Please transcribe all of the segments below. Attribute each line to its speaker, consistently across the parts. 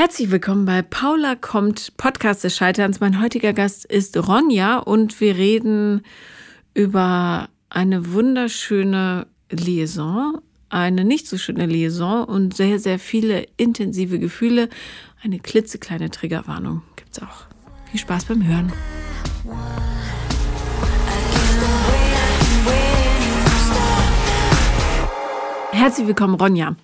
Speaker 1: Herzlich willkommen bei Paula kommt Podcast des Scheiterns. Mein heutiger Gast ist Ronja und wir reden über eine wunderschöne Liaison, eine nicht so schöne Liaison und sehr, sehr viele intensive Gefühle. Eine klitzekleine Triggerwarnung gibt's auch. Viel Spaß beim Hören. Herzlich willkommen, Ronja.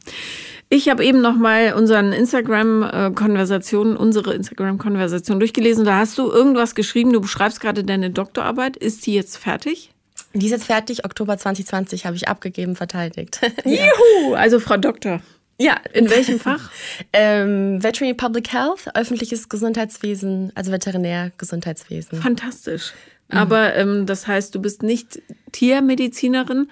Speaker 1: Ich habe eben noch mal unseren Instagram-Konversationen, unsere Instagram-Konversation durchgelesen. Da hast du irgendwas geschrieben. Du beschreibst gerade deine Doktorarbeit. Ist die jetzt fertig?
Speaker 2: Die ist jetzt fertig. Oktober 2020 habe ich abgegeben, verteidigt.
Speaker 1: Juhu! Also Frau Doktor.
Speaker 2: Ja.
Speaker 1: In welchem Fach?
Speaker 2: ähm, Veterinary Public Health, öffentliches Gesundheitswesen, also Veterinärgesundheitswesen.
Speaker 1: Fantastisch. Aber ähm, das heißt, du bist nicht Tiermedizinerin,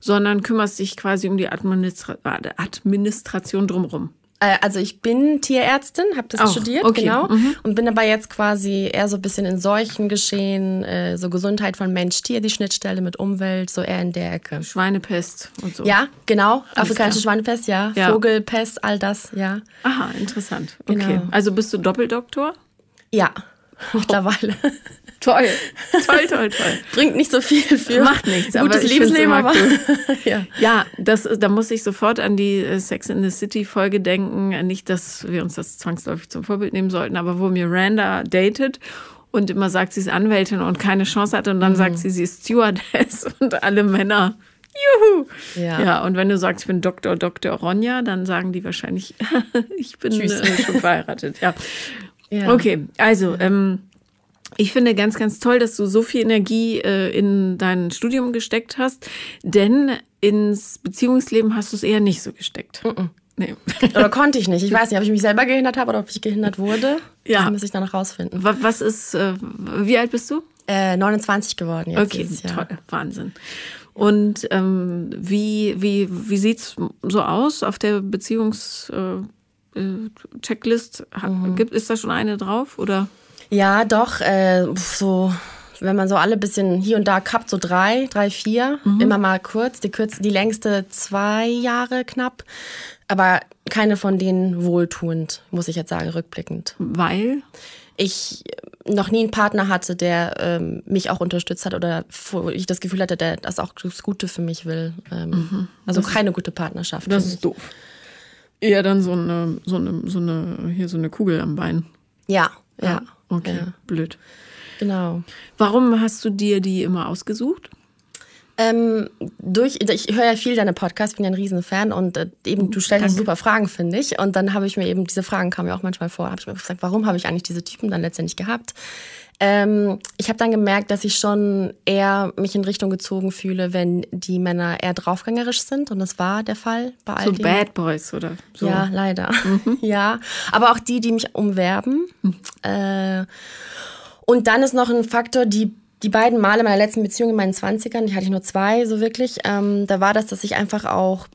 Speaker 1: sondern kümmerst dich quasi um die Administra Administration drumherum.
Speaker 2: Äh, also ich bin Tierärztin, habe das
Speaker 1: Auch,
Speaker 2: studiert,
Speaker 1: okay,
Speaker 2: genau.
Speaker 1: mhm.
Speaker 2: Und bin aber jetzt quasi eher so ein bisschen in Seuchen geschehen, äh, so Gesundheit von Mensch-Tier, die Schnittstelle mit Umwelt, so eher in der Ecke.
Speaker 1: Schweinepest und so.
Speaker 2: Ja, genau. Afrikanische
Speaker 1: klar.
Speaker 2: Schweinepest, ja.
Speaker 1: Ja.
Speaker 2: Vogelpest, all das, ja.
Speaker 1: Aha, interessant. Okay.
Speaker 2: Genau.
Speaker 1: Also bist du Doppeldoktor?
Speaker 2: Ja, mittlerweile.
Speaker 1: Toll. Toll, toll, toll.
Speaker 2: Bringt nicht so viel für
Speaker 1: Macht nichts, aber
Speaker 2: gutes
Speaker 1: immer
Speaker 2: aber
Speaker 1: cool.
Speaker 2: ja.
Speaker 1: Ja, das, da muss ich sofort an die äh, Sex in the City Folge denken. Nicht, dass wir uns das zwangsläufig zum Vorbild nehmen sollten, aber wo Miranda datet und immer sagt, sie ist Anwältin und keine Chance hat und dann sagt sie, sie ist Stewardess und alle Männer. Juhu!
Speaker 2: Ja.
Speaker 1: ja, und wenn du sagst, ich bin Dr. Dr. Ronja, dann sagen die wahrscheinlich, ich bin äh, schon verheiratet. Ja.
Speaker 2: Ja.
Speaker 1: Okay, also ähm, ich finde ganz, ganz toll, dass du so viel Energie äh, in dein Studium gesteckt hast, denn ins Beziehungsleben hast du es eher nicht so gesteckt. Nee.
Speaker 2: Oder konnte ich nicht. Ich weiß nicht, ob ich mich selber gehindert habe oder ob ich gehindert wurde.
Speaker 1: Ja.
Speaker 2: Das muss ich dann noch rausfinden.
Speaker 1: Wa- Was ist, äh, wie alt bist du?
Speaker 2: Äh, 29 geworden jetzt.
Speaker 1: Okay,
Speaker 2: dieses Jahr.
Speaker 1: toll, Wahnsinn. Und ähm, wie, wie, wie sieht es so aus auf der Beziehungs-Checklist? Äh, Checklist?
Speaker 2: Mhm.
Speaker 1: Gibt, ist da schon eine drauf? Oder?
Speaker 2: Ja, doch. Äh, so, wenn man so alle bisschen hier und da kappt, so drei, drei, vier.
Speaker 1: Mhm.
Speaker 2: Immer mal kurz. Die, kürz, die längste zwei Jahre knapp. Aber keine von denen wohltuend, muss ich jetzt sagen, rückblickend.
Speaker 1: Weil?
Speaker 2: ich noch nie einen Partner hatte, der ähm, mich auch unterstützt hat oder wo ich das Gefühl hatte, der das auch das Gute für mich will. Ähm, also keine gute Partnerschaft.
Speaker 1: Mhm. Das ist doof. Eher dann so eine, so eine, so eine, hier so eine Kugel am Bein.
Speaker 2: mich. ja, ja,
Speaker 1: Okay,
Speaker 2: ja,
Speaker 1: blöd.
Speaker 2: genau.
Speaker 1: Warum hast du dir die immer ausgesucht?
Speaker 2: Ähm, durch, ich höre ja viel deine Podcasts, bin ja ein Riesenfan und äh, eben du stellst
Speaker 1: Danke.
Speaker 2: super Fragen, finde ich. Und dann habe ich mir eben, diese Fragen kamen ja auch manchmal vor, habe ich mir gefragt, warum habe ich eigentlich diese Typen dann letztendlich gehabt? Ähm, ich habe dann gemerkt, dass ich schon eher mich in Richtung gezogen fühle, wenn die Männer eher draufgängerisch sind. Und das war der Fall bei all
Speaker 1: So
Speaker 2: den
Speaker 1: Bad Boys oder so.
Speaker 2: Ja, leider. ja, aber auch die, die mich umwerben. Äh, und dann ist noch ein Faktor, die, die beiden Male meiner letzten Beziehung in meinen 20ern, die hatte ich nur zwei so wirklich, ähm, da war das, dass ich einfach auch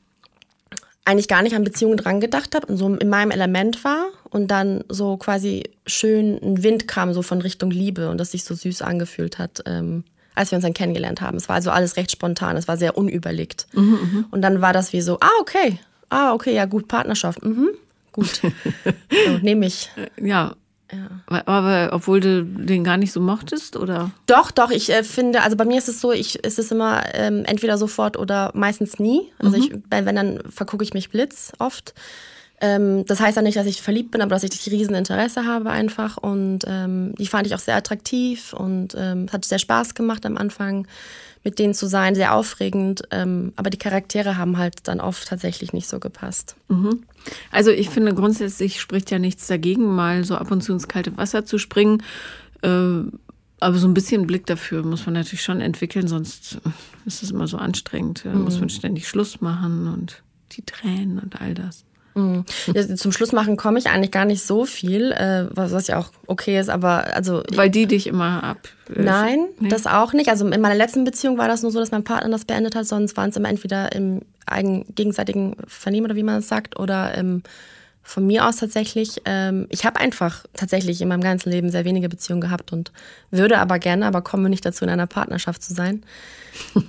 Speaker 2: eigentlich gar nicht an Beziehungen dran gedacht habe und so in meinem Element war und dann so quasi schön ein Wind kam so von Richtung Liebe und das sich so süß angefühlt hat, ähm, als wir uns dann kennengelernt haben. Es war also alles recht spontan, es war sehr unüberlegt. Und dann war das wie so, ah, okay, ah, okay, ja gut, Partnerschaft, mhm, gut, so, nehme ich.
Speaker 1: Ja. Aber obwohl du den gar nicht so mochtest, oder?
Speaker 2: Doch, doch, ich äh, finde, also bei mir ist es so, ich, ist es immer ähm, entweder sofort oder meistens nie. Also ich, weil wenn, dann vergucke ich mich blitz oft. Ähm, das heißt ja nicht, dass ich verliebt bin, aber dass ich riesen Interesse habe einfach. Und ähm, die fand ich auch sehr attraktiv und ähm, hat sehr Spaß gemacht am Anfang, mit denen zu sein, sehr aufregend. Ähm, aber die Charaktere haben halt dann oft tatsächlich nicht so gepasst.
Speaker 1: Also ich finde grundsätzlich spricht ja nichts dagegen, mal so ab und zu ins kalte Wasser zu springen. Äh, aber so ein bisschen Blick dafür muss man natürlich schon entwickeln, sonst ist es immer so anstrengend. Da muss man ständig Schluss machen und die Tränen und all das.
Speaker 2: Mhm. Ja, Zum Schluss machen komme ich eigentlich gar nicht so viel, äh, was, was ja auch okay ist, aber also
Speaker 1: Weil die dich immer ab. äh,
Speaker 2: Nein,
Speaker 1: nee?
Speaker 2: das auch nicht. Also in meiner letzten Beziehung war das nur so, dass mein Partner das beendet hat, sonst waren es immer entweder im eigen, gegenseitigen Vernehmen oder wie man es sagt, oder ähm, von mir aus tatsächlich. Ähm, ich habe einfach tatsächlich in meinem ganzen Leben sehr wenige Beziehungen gehabt und würde aber gerne, aber komme nicht dazu, in einer Partnerschaft zu sein.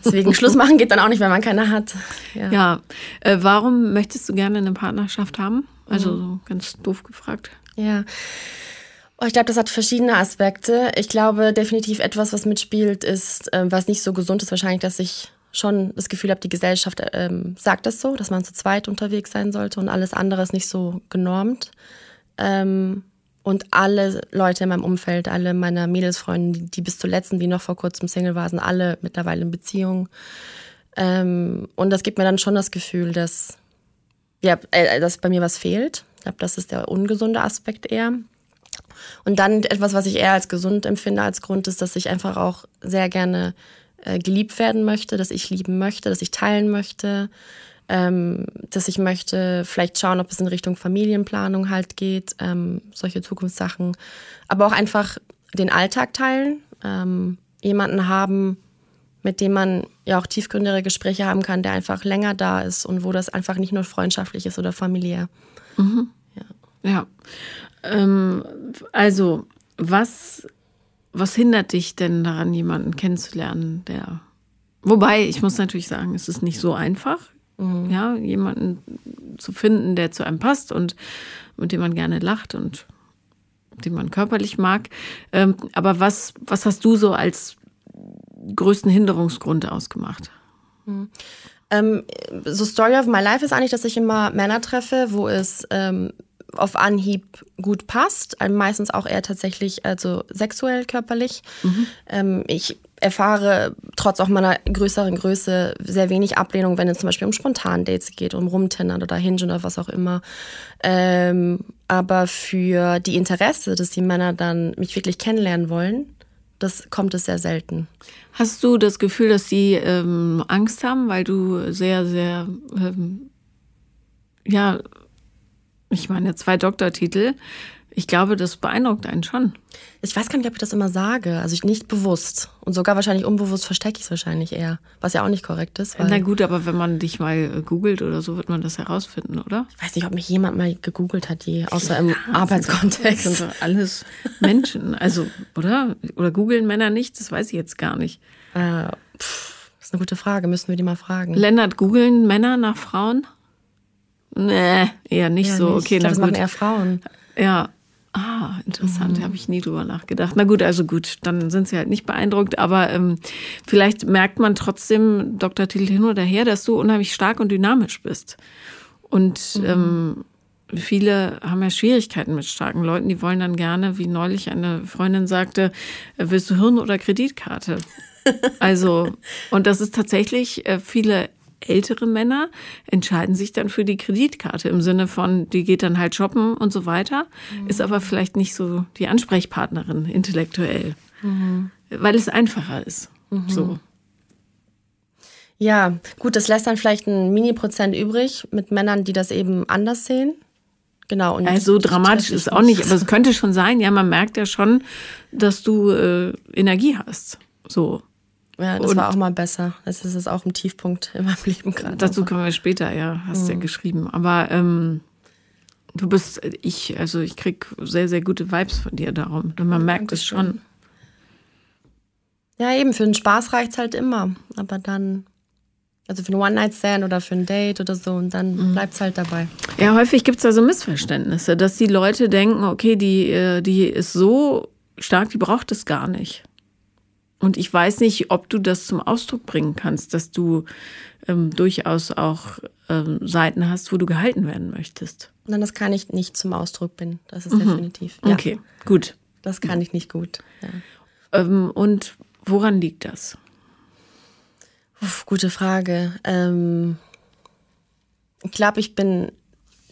Speaker 2: Deswegen Schluss machen geht dann auch nicht, wenn man keine hat. Ja.
Speaker 1: Ja, äh, warum möchtest du gerne eine Partnerschaft haben? Also so ganz doof gefragt.
Speaker 2: Ja. Oh, ich glaube, das hat verschiedene Aspekte. Ich glaube, definitiv etwas, was mitspielt, ist, äh, was nicht so gesund ist, wahrscheinlich, dass ich schon das Gefühl habe, die Gesellschaft ähm, sagt das so, dass man zu zweit unterwegs sein sollte und alles andere ist nicht so genormt. Ähm, und alle Leute in meinem Umfeld, alle meine Mädelsfreunde, die, die bis zuletzt, die noch vor kurzem Single waren, sind alle mittlerweile in Beziehung. Ähm, und das gibt mir dann schon das Gefühl, dass, ja, äh, dass bei mir was fehlt. Ich glaube, das ist der ungesunde Aspekt eher. Und dann etwas, was ich eher als gesund empfinde als Grund, ist, dass ich einfach auch sehr gerne äh, geliebt werden möchte, dass ich lieben möchte, dass ich teilen möchte, ähm, dass ich möchte vielleicht schauen, ob es in Richtung Familienplanung halt geht, ähm, solche Zukunftssachen. Aber auch einfach den Alltag teilen, ähm, jemanden haben, mit dem man ja auch tiefgründigere Gespräche haben kann, der einfach länger da ist und wo das einfach nicht nur freundschaftlich ist oder familiär.
Speaker 1: Mhm. Ja. ja. Ähm, also, was, was hindert dich denn daran, jemanden kennenzulernen, der. Wobei, ich muss natürlich sagen, es ist nicht so einfach, mhm. ja, jemanden zu finden, der zu einem passt und mit dem man gerne lacht und den man körperlich mag. Ähm, aber was, was hast du so als größten Hinderungsgrund ausgemacht?
Speaker 2: Mhm. Ähm, so Story of my life ist eigentlich, dass ich immer Männer treffe, wo es ähm, auf Anhieb gut passt, also meistens auch eher tatsächlich also sexuell körperlich. Mhm. Ähm, ich erfahre trotz auch meiner größeren Größe sehr wenig Ablehnung, wenn es zum Beispiel um Spontan-Dates geht, um Rumtindern oder Hinge oder was auch immer. Ähm, aber für die Interesse, dass die Männer dann mich wirklich kennenlernen wollen, das kommt es sehr selten.
Speaker 1: Hast du das Gefühl, dass sie ähm, Angst haben, weil du sehr, sehr, ähm, ja, ich meine, zwei Doktortitel. Ich glaube, das beeindruckt einen schon.
Speaker 2: Ich weiß gar nicht, ob ich das immer sage. Also ich nicht bewusst. Und sogar wahrscheinlich unbewusst verstecke ich es wahrscheinlich eher. Was ja auch nicht korrekt ist.
Speaker 1: Na gut, aber wenn man dich mal äh, googelt oder so, wird man das herausfinden, oder?
Speaker 2: Ich weiß nicht, ob mich jemand mal gegoogelt hat, die, außer im ja, Arbeitskontext.
Speaker 1: Das sind doch alles Menschen. Also, oder? Oder googeln Männer nicht? Das weiß ich jetzt gar nicht.
Speaker 2: Äh, pff, das ist eine gute Frage. Müssen wir die mal fragen.
Speaker 1: Lennart, googeln Männer nach Frauen? Nee, eher nicht ja, so. Nicht. Okay,
Speaker 2: ich glaub, das gut. machen eher Frauen.
Speaker 1: Ja. Ah, interessant, mhm. habe ich nie drüber nachgedacht. Na gut, also gut, dann sind sie halt nicht beeindruckt, aber ähm, vielleicht merkt man trotzdem, Dr. Titel hin oder her, dass du unheimlich stark und dynamisch bist. Und mhm. ähm, viele haben ja Schwierigkeiten mit starken Leuten, die wollen dann gerne, wie neulich eine Freundin sagte, äh, willst du Hirn oder Kreditkarte? Also, und das ist tatsächlich, äh, viele ältere Männer entscheiden sich dann für die Kreditkarte im Sinne von, die geht dann halt shoppen und so weiter, mhm. ist aber vielleicht nicht so die Ansprechpartnerin intellektuell, mhm. weil es einfacher ist. Mhm. So.
Speaker 2: Ja, gut, das lässt dann vielleicht ein Mini-Prozent übrig mit Männern, die das eben anders sehen. Genau.
Speaker 1: Und also dramatisch ist auch nicht, aber es könnte schon sein, ja, man merkt ja schon, dass du äh, Energie hast. So.
Speaker 2: Ja, das und war auch mal besser. Das ist es auch ein Tiefpunkt in meinem Leben gerade.
Speaker 1: Dazu kommen wir später, ja, hast mhm. ja geschrieben. Aber ähm, du bist, ich, also ich krieg sehr, sehr gute Vibes von dir darum. Und man merkt es schon.
Speaker 2: Ja, eben, für den Spaß reicht es halt immer. Aber dann, also für einen One-Night-Stand oder für ein Date oder so, und dann mhm. bleibt es halt dabei.
Speaker 1: Ja, häufig gibt es da so Missverständnisse, dass die Leute denken, okay, die, äh, die ist so stark, die braucht es gar nicht. Und ich weiß nicht, ob du das zum Ausdruck bringen kannst, dass du ähm, durchaus auch ähm, Seiten hast, wo du gehalten werden möchtest.
Speaker 2: Nein, das kann ich nicht zum Ausdruck bringen. Das ist mhm. definitiv.
Speaker 1: Ja. Okay, gut.
Speaker 2: Das kann ich nicht gut. Ja.
Speaker 1: Ähm, und woran liegt das?
Speaker 2: Uff, gute Frage. Ähm, ich glaube, ich bin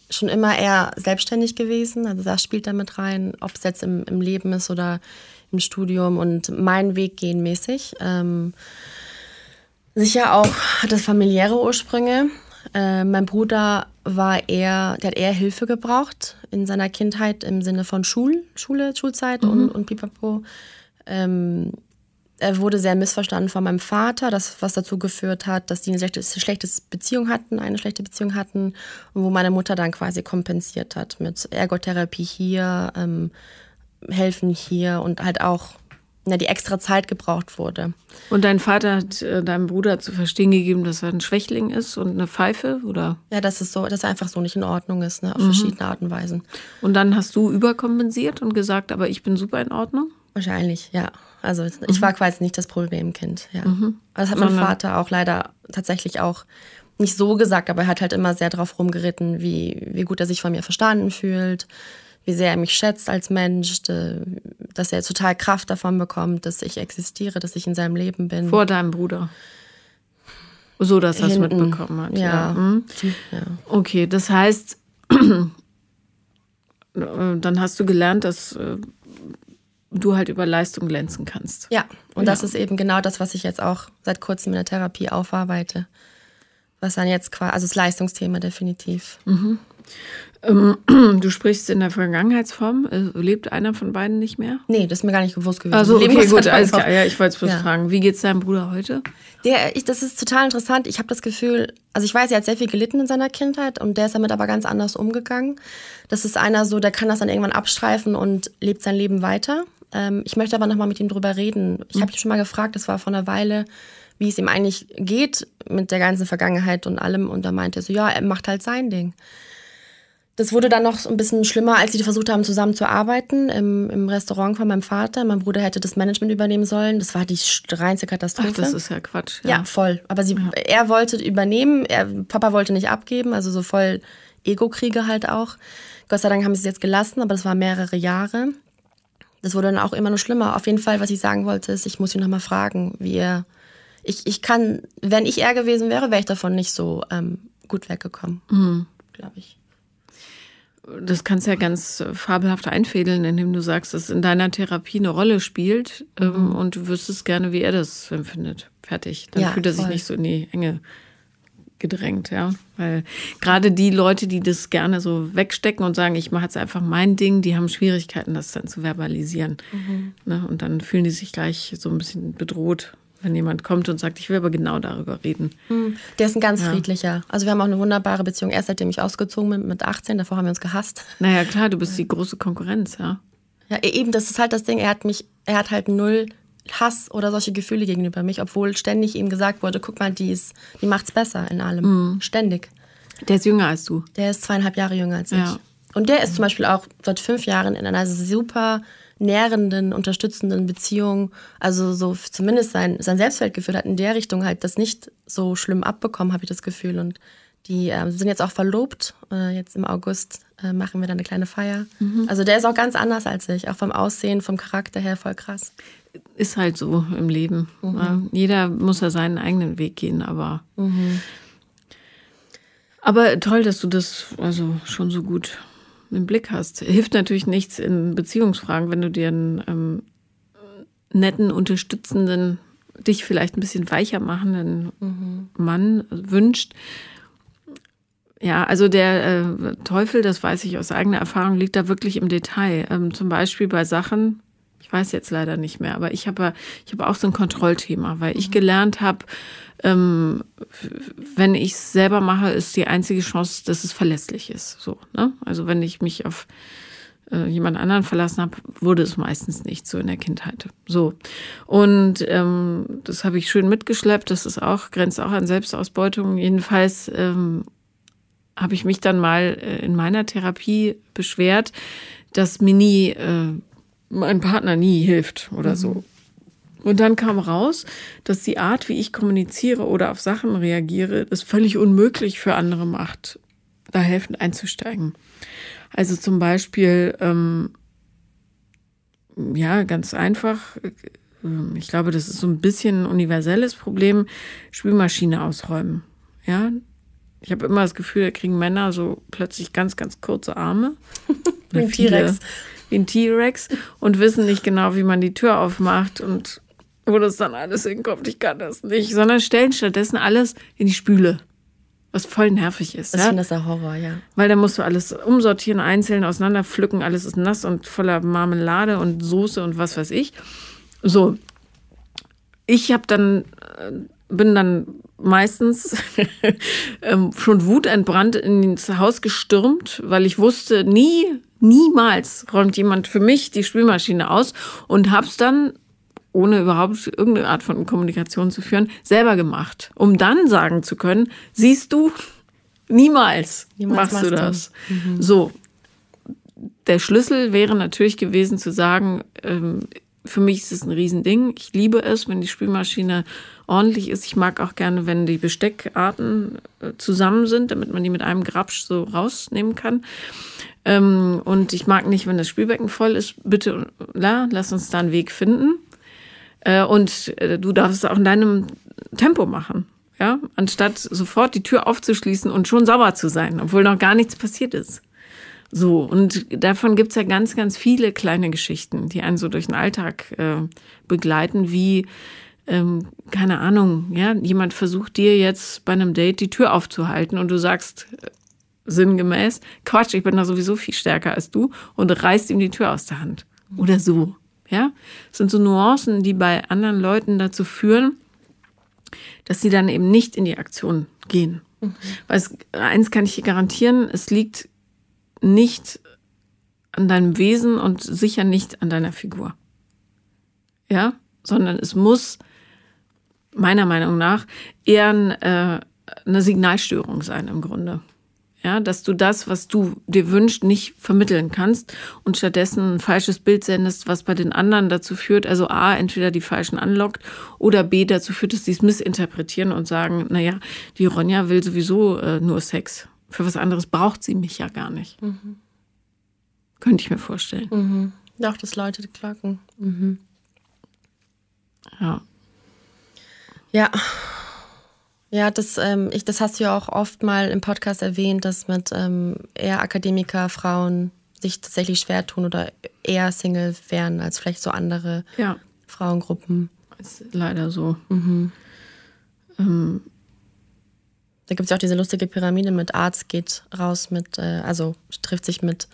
Speaker 2: schon immer eher selbstständig gewesen. Also das spielt damit rein, ob es jetzt im, im Leben ist oder im Studium und meinen Weg gehen mäßig. Ähm, sicher auch hat das familiäre Ursprünge. Äh, mein Bruder war eher, der hat eher Hilfe gebraucht in seiner Kindheit im Sinne von Schul, Schule, Schulzeit mhm. und, und Pipapo. Ähm, er wurde sehr missverstanden von meinem Vater, das, was dazu geführt hat, dass die eine schlechte, schlechte Beziehung hatten, eine schlechte Beziehung hatten, und wo meine Mutter dann quasi kompensiert hat mit Ergotherapie hier, ähm, helfen hier und halt auch na, die extra Zeit gebraucht wurde.
Speaker 1: Und dein Vater hat äh, deinem Bruder zu verstehen gegeben, dass er ein Schwächling ist und eine Pfeife, oder?
Speaker 2: Ja, dass es so, dass er einfach so nicht in Ordnung ist, ne, auf mhm. verschiedene Arten und Weisen.
Speaker 1: Und dann hast du überkompensiert und gesagt, aber ich bin super in Ordnung?
Speaker 2: Wahrscheinlich, ja. Also ich mhm. war quasi nicht das Problemkind, ja. Mhm. Das hat mein Sondern Vater auch leider tatsächlich auch nicht so gesagt, aber er hat halt immer sehr drauf rumgeritten, wie, wie gut er sich von mir verstanden fühlt, wie sehr er mich schätzt als Mensch, dass er total Kraft davon bekommt, dass ich existiere, dass ich in seinem Leben bin.
Speaker 1: Vor deinem Bruder. So, dass er es mitbekommen hat. Ja. Ja. Hm? ja. Okay, das heißt, dann hast du gelernt, dass äh, du halt über Leistung glänzen kannst.
Speaker 2: Ja, und ja. das ist eben genau das, was ich jetzt auch seit kurzem in der Therapie aufarbeite. Was dann jetzt quasi, also das Leistungsthema definitiv. Mhm.
Speaker 1: Ähm, du sprichst in der Vergangenheitsform. Äh, lebt einer von beiden nicht mehr?
Speaker 2: Nee, das ist mir gar nicht bewusst gewesen.
Speaker 1: Also okay, gut, alles klar. Ja, ich wollte es bloß ja. fragen. Wie geht es deinem Bruder heute?
Speaker 2: Der, ich, das ist total interessant. Ich habe das Gefühl, also ich weiß, er hat sehr viel gelitten in seiner Kindheit und der ist damit aber ganz anders umgegangen. Das ist einer so, der kann das dann irgendwann abstreifen und lebt sein Leben weiter. Ähm, ich möchte aber nochmal mit ihm drüber reden. Ich mhm. habe ihn schon mal gefragt, das war vor einer Weile, wie es ihm eigentlich geht mit der ganzen Vergangenheit und allem. Und da meinte er so, ja, er macht halt sein Ding. Das wurde dann noch ein bisschen schlimmer, als sie versucht haben, zusammen zu arbeiten im, im Restaurant von meinem Vater. Mein Bruder hätte das Management übernehmen sollen. Das war die reinste Katastrophe.
Speaker 1: Ach, das ist ja Quatsch.
Speaker 2: Ja, ja voll. Aber sie, ja. er wollte übernehmen, er, Papa wollte nicht abgeben, also so voll Ego-Kriege halt auch. Gott sei Dank haben sie es jetzt gelassen, aber das war mehrere Jahre. Das wurde dann auch immer noch schlimmer. Auf jeden Fall, was ich sagen wollte, ist, ich muss ihn nochmal fragen, wie er. Ich, ich kann, wenn ich er gewesen wäre, wäre ich davon nicht so ähm, gut weggekommen, mhm. glaube ich
Speaker 1: das kannst du ja ganz fabelhaft einfädeln, indem du sagst, dass in deiner Therapie eine Rolle spielt ähm, mhm. und du wüsstest gerne, wie er das empfindet. Fertig. Dann ja, fühlt er sich nicht so in die Enge gedrängt, ja. Weil gerade die Leute, die das gerne so wegstecken und sagen, ich mache jetzt einfach mein Ding, die haben Schwierigkeiten, das dann zu verbalisieren. Mhm. Ne? Und dann fühlen die sich gleich so ein bisschen bedroht wenn jemand kommt und sagt, ich will aber genau darüber reden.
Speaker 2: Hm, der ist ein ganz ja. friedlicher. Also wir haben auch eine wunderbare Beziehung. Erst seitdem ich ausgezogen bin mit 18, davor haben wir uns gehasst.
Speaker 1: Naja, klar, du bist die große Konkurrenz, ja.
Speaker 2: Ja, e-, eben, das ist halt das Ding. Er hat mich, er hat halt null Hass oder solche Gefühle gegenüber mich, obwohl ständig ihm gesagt wurde, guck mal, die, ist, die macht's besser in allem. Mhm. Ständig.
Speaker 1: Der ist jünger als du.
Speaker 2: Der ist zweieinhalb Jahre jünger als ja. ich. Und der ist zum Beispiel auch seit fünf Jahren in einer super nährenden, unterstützenden Beziehung, also so zumindest sein, sein Selbstwertgefühl hat in der Richtung halt das nicht so schlimm abbekommen, habe ich das Gefühl. Und die äh, sind jetzt auch verlobt. Äh, jetzt im August äh, machen wir dann eine kleine Feier. Mhm. Also der ist auch ganz anders als ich, auch vom Aussehen, vom Charakter her voll krass.
Speaker 1: Ist halt so im Leben. Mhm. Jeder muss ja seinen eigenen Weg gehen, aber. Mhm. Aber toll, dass du das also schon so gut im Blick hast. Hilft natürlich nichts in Beziehungsfragen, wenn du dir einen ähm, netten, unterstützenden, dich vielleicht ein bisschen weicher machenden mhm. Mann wünscht. Ja, also der äh, Teufel, das weiß ich aus eigener Erfahrung, liegt da wirklich im Detail. Ähm, zum Beispiel bei Sachen, ich weiß jetzt leider nicht mehr, aber ich habe ich habe auch so ein Kontrollthema, weil ich gelernt habe, ähm, wenn ich es selber mache, ist die einzige Chance, dass es verlässlich ist. So, ne? Also wenn ich mich auf äh, jemand anderen verlassen habe, wurde es meistens nicht so in der Kindheit. So. Und ähm, das habe ich schön mitgeschleppt. Das ist auch, grenzt auch an Selbstausbeutung. Jedenfalls ähm, habe ich mich dann mal äh, in meiner Therapie beschwert, dass mir nie äh, mein Partner nie hilft oder mhm. so. Und dann kam raus, dass die Art, wie ich kommuniziere oder auf Sachen reagiere, es völlig unmöglich für andere macht, da helfen einzusteigen. Also zum Beispiel, ähm, ja, ganz einfach, äh, ich glaube, das ist so ein bisschen ein universelles Problem, Spülmaschine ausräumen. Ja, ich habe immer das Gefühl, da kriegen Männer so plötzlich ganz, ganz kurze Arme.
Speaker 2: Wie ein T-Rex
Speaker 1: ein T-Rex und wissen nicht genau, wie man die Tür aufmacht und wo das dann alles hinkommt. Ich kann das nicht, sondern stellen stattdessen alles in die Spüle. Was voll nervig ist.
Speaker 2: Ich
Speaker 1: ja?
Speaker 2: finde das ein Horror, ja.
Speaker 1: Weil da musst du alles umsortieren, einzeln auseinanderpflücken, alles ist nass und voller Marmelade und Soße und was weiß ich. So. Ich habe dann, äh, bin dann meistens ähm, schon wutentbrannt ins Haus gestürmt, weil ich wusste, nie Niemals räumt jemand für mich die Spülmaschine aus und hab's dann ohne überhaupt irgendeine Art von Kommunikation zu führen, selber gemacht, um dann sagen zu können, siehst du, niemals, niemals machst du das. Mhm. So, der Schlüssel wäre natürlich gewesen zu sagen, ähm, für mich ist es ein Riesending. Ich liebe es, wenn die Spülmaschine ordentlich ist. Ich mag auch gerne, wenn die Besteckarten äh, zusammen sind, damit man die mit einem Grabsch so rausnehmen kann. Ähm, und ich mag nicht, wenn das Spülbecken voll ist. Bitte, la, lass uns da einen Weg finden. Äh, und äh, du darfst es auch in deinem Tempo machen. Ja, anstatt sofort die Tür aufzuschließen und schon sauber zu sein, obwohl noch gar nichts passiert ist. So, und davon gibt's ja ganz, ganz viele kleine Geschichten, die einen so durch den Alltag äh, begleiten, wie, ähm, keine Ahnung, ja, jemand versucht dir jetzt bei einem Date die Tür aufzuhalten und du sagst äh, sinngemäß, Quatsch, ich bin da sowieso viel stärker als du und reißt ihm die Tür aus der Hand. Oder so. Ja, das sind so Nuancen, die bei anderen Leuten dazu führen, dass sie dann eben nicht in die Aktion gehen. Mhm. Weil es, eins kann ich dir garantieren, es liegt nicht an deinem Wesen und sicher nicht an deiner Figur. Ja, sondern es muss meiner Meinung nach eher ein, äh, eine Signalstörung sein im Grunde. Ja, dass du das, was du dir wünschst, nicht vermitteln kannst und stattdessen ein falsches Bild sendest, was bei den anderen dazu führt, also A, entweder die Falschen anlockt oder B, dazu führt, dass sie es missinterpretieren und sagen, naja, die Ronja will sowieso äh, nur Sex. Für was anderes braucht sie mich ja gar nicht. Mhm. Könnte ich mir vorstellen.
Speaker 2: Mhm. Auch das Leute Glocken. Mhm.
Speaker 1: Ja.
Speaker 2: Ja. Ja, das, ähm, ich, das hast du ja auch oft mal im Podcast erwähnt, dass mit ähm, eher Akademiker, Frauen sich tatsächlich schwer tun oder eher Single wären als vielleicht so andere
Speaker 1: ja.
Speaker 2: Frauengruppen.
Speaker 1: Ist leider so.
Speaker 2: Mhm. Ähm, da gibt es ja auch diese lustige Pyramide mit Arzt geht raus mit, äh, also trifft sich mit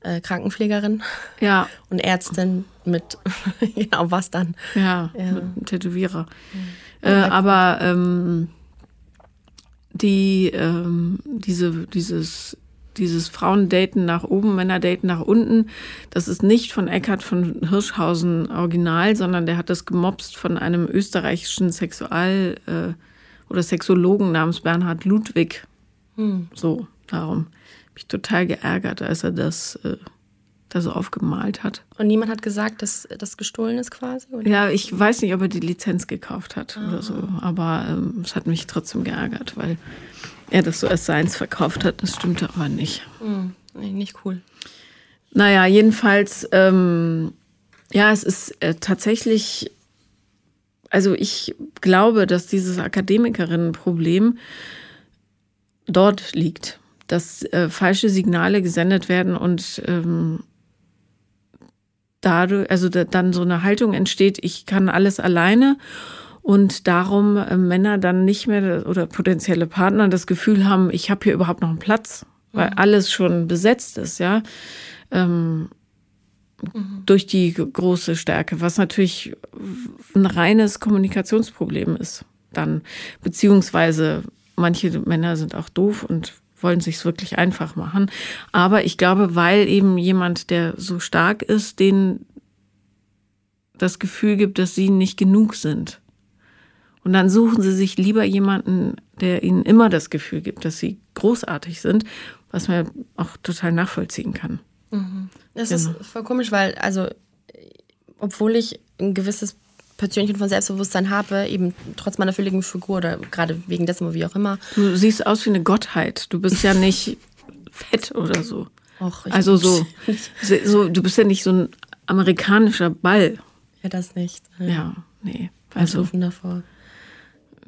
Speaker 2: äh, Krankenpflegerin
Speaker 1: ja.
Speaker 2: und Ärztin mit, genau, was dann?
Speaker 1: Ja, ja. mit Tätowierer. Mhm. Äh, aber ähm, die, ähm, diese, dieses, dieses Frauendaten nach oben, Männerdaten nach unten, das ist nicht von Eckhard von Hirschhausen original, sondern der hat das gemobst von einem österreichischen Sexual- äh, oder Sexologen namens Bernhard Ludwig. Hm. So, darum habe ich total geärgert, als er das äh, da so aufgemalt hat.
Speaker 2: Und niemand hat gesagt, dass das gestohlen ist quasi?
Speaker 1: Oder? Ja, ich weiß nicht, ob er die Lizenz gekauft hat ah. oder so, aber ähm, es hat mich trotzdem geärgert, weil er das so als seins verkauft hat. Das stimmte aber nicht.
Speaker 2: Hm. Nee, nicht cool.
Speaker 1: Naja, jedenfalls, ähm, ja, es ist äh, tatsächlich also ich glaube, dass dieses Akademikerinnenproblem dort liegt, dass äh, falsche Signale gesendet werden und ähm, dadurch, also da, dann so eine Haltung entsteht, ich kann alles alleine und darum äh, Männer dann nicht mehr oder potenzielle Partner das Gefühl haben, ich habe hier überhaupt noch einen Platz, weil mhm. alles schon besetzt ist, ja. Ähm, Mhm. durch die große Stärke, was natürlich ein reines Kommunikationsproblem ist dann. Beziehungsweise manche Männer sind auch doof und wollen sich's wirklich einfach machen. Aber ich glaube, weil eben jemand, der so stark ist, den das Gefühl gibt, dass sie nicht genug sind. Und dann suchen sie sich lieber jemanden, der ihnen immer das Gefühl gibt, dass sie großartig sind, was man auch total nachvollziehen kann.
Speaker 2: Mhm. Das genau. ist voll komisch, weil, also, obwohl ich ein gewisses Portionchen von Selbstbewusstsein habe, eben trotz meiner fülligen Figur oder gerade wegen dessen, wie auch immer.
Speaker 1: Du siehst aus wie eine Gottheit. Du bist ja nicht fett oder so. Och, also so, so, du bist ja nicht so ein amerikanischer Ball.
Speaker 2: Ja, das nicht.
Speaker 1: Ja, nee. Also
Speaker 2: davor.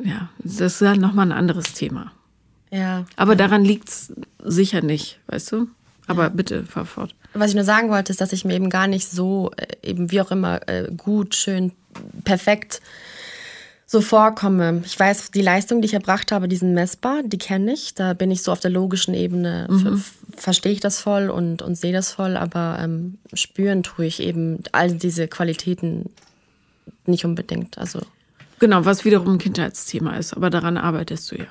Speaker 1: Ja, das ist ja nochmal ein anderes Thema.
Speaker 2: Ja.
Speaker 1: Aber ja. daran liegt es sicher nicht, weißt du? Aber ja. bitte, fahr fort.
Speaker 2: Was ich nur sagen wollte, ist, dass ich mir eben gar nicht so, äh, eben wie auch immer, äh, gut, schön, perfekt so vorkomme. Ich weiß, die Leistung, die ich erbracht habe, die sind messbar, die kenne ich. Da bin ich so auf der logischen Ebene, mhm. verstehe ich das voll und, und sehe das voll, aber ähm, spüren tue ich eben all diese Qualitäten nicht unbedingt. Also
Speaker 1: genau, was wiederum ein Kindheitsthema ist, aber daran arbeitest du ja.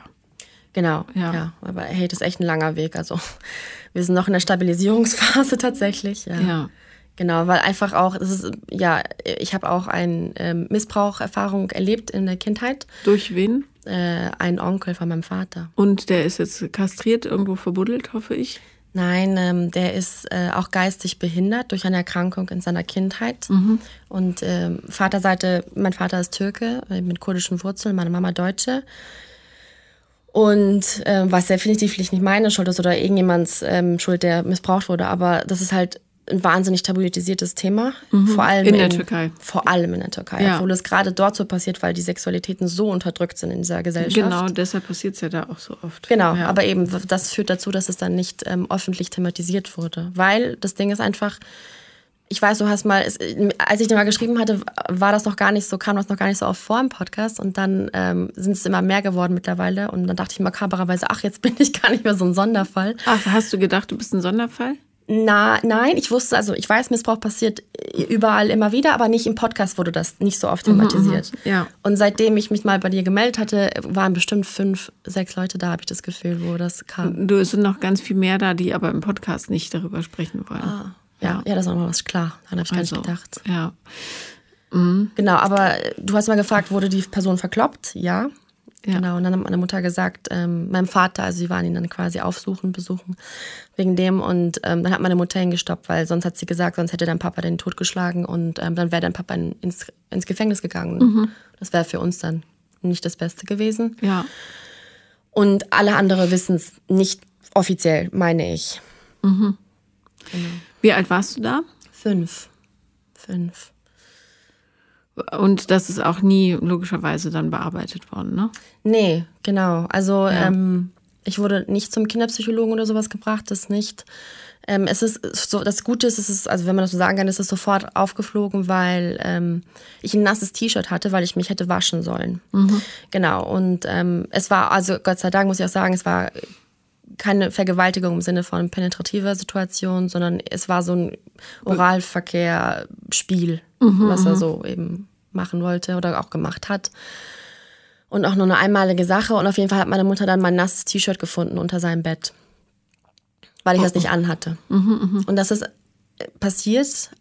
Speaker 2: Genau, ja. ja. Aber hey, das ist echt ein langer Weg. Also wir sind noch in der Stabilisierungsphase tatsächlich. Ja.
Speaker 1: ja.
Speaker 2: Genau, weil einfach auch, das ist, ja, ich habe auch eine ähm, Missbraucherfahrung erlebt in der Kindheit.
Speaker 1: Durch wen?
Speaker 2: Äh, ein Onkel von meinem Vater.
Speaker 1: Und der ist jetzt kastriert, irgendwo verbuddelt, hoffe ich?
Speaker 2: Nein, ähm, der ist äh, auch geistig behindert durch eine Erkrankung in seiner Kindheit.
Speaker 1: Mhm.
Speaker 2: Und ähm, Vaterseite, mein Vater ist Türke äh, mit kurdischen Wurzeln, meine Mama Deutsche. Und äh, was definitiv nicht meine Schuld ist oder irgendjemands ähm, Schuld, der missbraucht wurde, aber das ist halt ein wahnsinnig tabuisiertes Thema.
Speaker 1: Mhm.
Speaker 2: Vor allem
Speaker 1: in der Türkei.
Speaker 2: Vor allem in der Türkei.
Speaker 1: Ja.
Speaker 2: Obwohl es gerade dort so passiert, weil die Sexualitäten so unterdrückt sind in dieser Gesellschaft.
Speaker 1: Genau, deshalb passiert es ja da auch so oft.
Speaker 2: Genau,
Speaker 1: ja.
Speaker 2: aber eben das führt dazu, dass es dann nicht ähm, öffentlich thematisiert wurde. Weil das Ding ist einfach, ich weiß, du hast mal, als ich dir mal geschrieben hatte, war das noch gar nicht so, kam das noch gar nicht so oft vor im Podcast und dann ähm, sind es immer mehr geworden mittlerweile und dann dachte ich makabererweise, ach, jetzt bin ich gar nicht mehr so ein Sonderfall.
Speaker 1: Ach, hast du gedacht, du bist ein Sonderfall?
Speaker 2: Na, nein, ich wusste, also ich weiß, Missbrauch passiert überall immer wieder, aber nicht im Podcast wurde das nicht so oft thematisiert.
Speaker 1: Mhm, ja.
Speaker 2: Und seitdem ich mich mal bei dir gemeldet hatte, waren bestimmt fünf, sechs Leute da, habe ich das Gefühl, wo das kam.
Speaker 1: Du, es sind noch ganz viel mehr da, die aber im Podcast nicht darüber sprechen wollen.
Speaker 2: Ah, ja, ja, das ist auch noch was klar. Daran habe ich gar
Speaker 1: Also,
Speaker 2: nicht gedacht.
Speaker 1: Ja.
Speaker 2: Genau, aber du hast mal gefragt, wurde die Person verkloppt? Ja.
Speaker 1: Ja.
Speaker 2: Genau, und dann hat meine Mutter gesagt, ähm, meinem Vater, also sie waren ihn dann quasi aufsuchen, besuchen, wegen dem. Und ähm, dann hat meine Mutter ihn gestoppt, weil sonst hat sie gesagt, sonst hätte dein Papa den totgeschlagen und ähm, dann wäre dein Papa in, ins, ins Gefängnis gegangen. Das wäre für uns dann nicht das Beste gewesen.
Speaker 1: Ja.
Speaker 2: Und alle andere wissen es nicht offiziell, meine ich.
Speaker 1: Wie alt warst du da?
Speaker 2: Fünf. Fünf.
Speaker 1: Und das ist auch nie logischerweise dann bearbeitet worden, ne?
Speaker 2: Nee, genau. Also
Speaker 1: Ja.
Speaker 2: ähm, ich wurde nicht zum Kinderpsychologen oder sowas gebracht, das nicht. Ähm, es ist so, das Gute ist, es ist, also wenn man das so sagen kann, ist es sofort aufgeflogen, weil ähm, ich ein nasses T-Shirt hatte, weil ich mich hätte waschen sollen. Genau. Und ähm, es war, also Gott sei Dank muss ich auch sagen, es war keine Vergewaltigung im Sinne von penetrativer Situation, sondern es war so ein Oralverkehr-Spiel, was er so eben machen wollte oder auch gemacht hat. Und auch nur eine einmalige Sache. Und auf jeden Fall hat meine Mutter dann mein nasses T-Shirt gefunden unter seinem Bett, weil ich das nicht anhatte. Und das ist passiert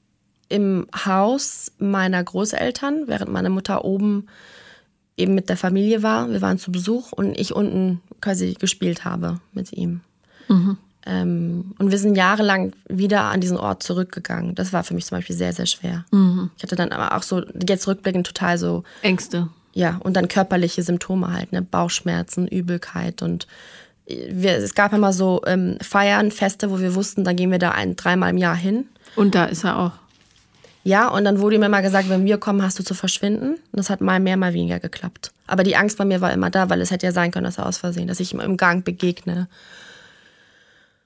Speaker 2: im Haus meiner Großeltern, während meine Mutter oben eben mit der Familie war. Wir waren zu Besuch und ich unten quasi gespielt habe mit ihm. Ähm, und wir sind jahrelang wieder an diesen Ort zurückgegangen. Das war für mich zum Beispiel sehr, sehr schwer. Ich hatte dann aber auch so, jetzt rückblickend total so,
Speaker 1: Ängste.
Speaker 2: ja, und dann körperliche Symptome halt, ne? Bauchschmerzen, Übelkeit und wir, es gab immer so ähm, Feiern, Feste, wo wir wussten, da gehen wir da ein, dreimal im Jahr hin.
Speaker 1: Und da ist er auch.
Speaker 2: Ja, und dann wurde mir immer gesagt, wenn wir kommen, hast du zu verschwinden. Und das hat mal mehr, mal weniger geklappt. Aber die Angst bei mir war immer da, weil es hätte ja sein können, dass er aus Versehen, dass ich ihm im Gang begegne.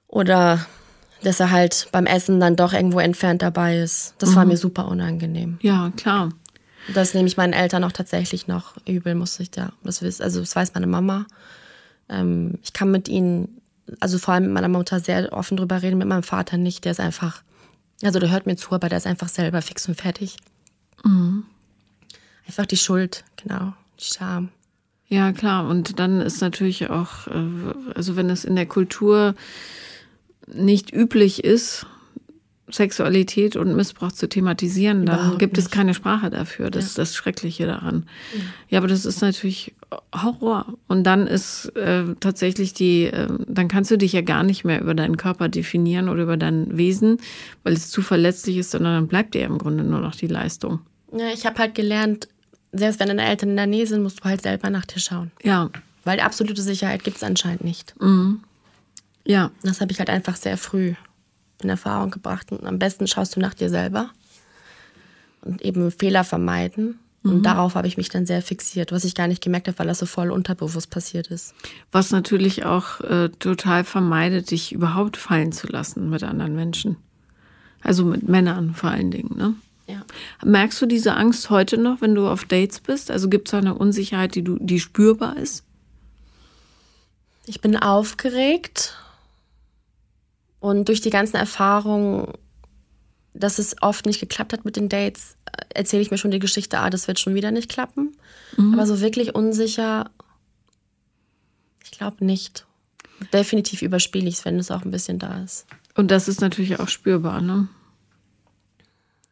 Speaker 2: Oder dass er halt beim Essen dann doch irgendwo entfernt dabei ist. Das war mir super unangenehm.
Speaker 1: Ja, klar.
Speaker 2: Das nehme ich meinen Eltern auch tatsächlich noch übel, muss ich da. Das wissen. Also das weiß meine Mama. Ähm, ich kann mit ihnen, also vor allem mit meiner Mutter sehr offen drüber reden, mit meinem Vater nicht. Der ist einfach, also der hört mir zu, aber der ist einfach selber fix und fertig. Einfach die Schuld, genau, die Scham.
Speaker 1: Ja, klar. Und dann ist natürlich auch, äh, also wenn es in der Kultur nicht üblich ist, Sexualität und Missbrauch zu thematisieren, dann
Speaker 2: Überhaupt
Speaker 1: gibt es
Speaker 2: nicht.
Speaker 1: keine Sprache dafür. Das ist das Schreckliche daran. Ja, aber das ist natürlich Horror. Und dann ist äh, tatsächlich die, äh, dann kannst du dich ja gar nicht mehr über deinen Körper definieren oder über dein Wesen, weil es zu verletzlich ist, sondern dann bleibt dir ja im Grunde nur noch die Leistung.
Speaker 2: Ja, ich habe halt gelernt, selbst wenn deine Eltern in der Nähe sind, musst du halt selber nach dir schauen.
Speaker 1: Ja,
Speaker 2: Weil absolute Sicherheit gibt es anscheinend nicht.
Speaker 1: ja,
Speaker 2: Das habe ich halt einfach sehr früh in Erfahrung gebracht. Und am besten schaust du nach dir selber und eben Fehler vermeiden. Und darauf habe ich mich dann sehr fixiert, was ich gar nicht gemerkt habe, weil das so voll unterbewusst passiert ist.
Speaker 1: Was natürlich auch äh, total vermeidet, dich überhaupt fallen zu lassen mit anderen Menschen. Also mit Männern vor allen Dingen. Ne?
Speaker 2: Ja.
Speaker 1: Merkst du diese Angst heute noch, wenn du auf Dates bist? Also gibt es da eine Unsicherheit, die, du, die spürbar ist?
Speaker 2: Ich bin aufgeregt und durch die ganzen Erfahrungen, dass es oft nicht geklappt hat mit den Dates, äh, erzähle ich mir schon die Geschichte, ah, das wird schon wieder nicht klappen. Aber so wirklich unsicher, ich glaube nicht. Definitiv überspiele ich es, wenn es auch ein bisschen da ist.
Speaker 1: Und das ist natürlich auch spürbar, ne?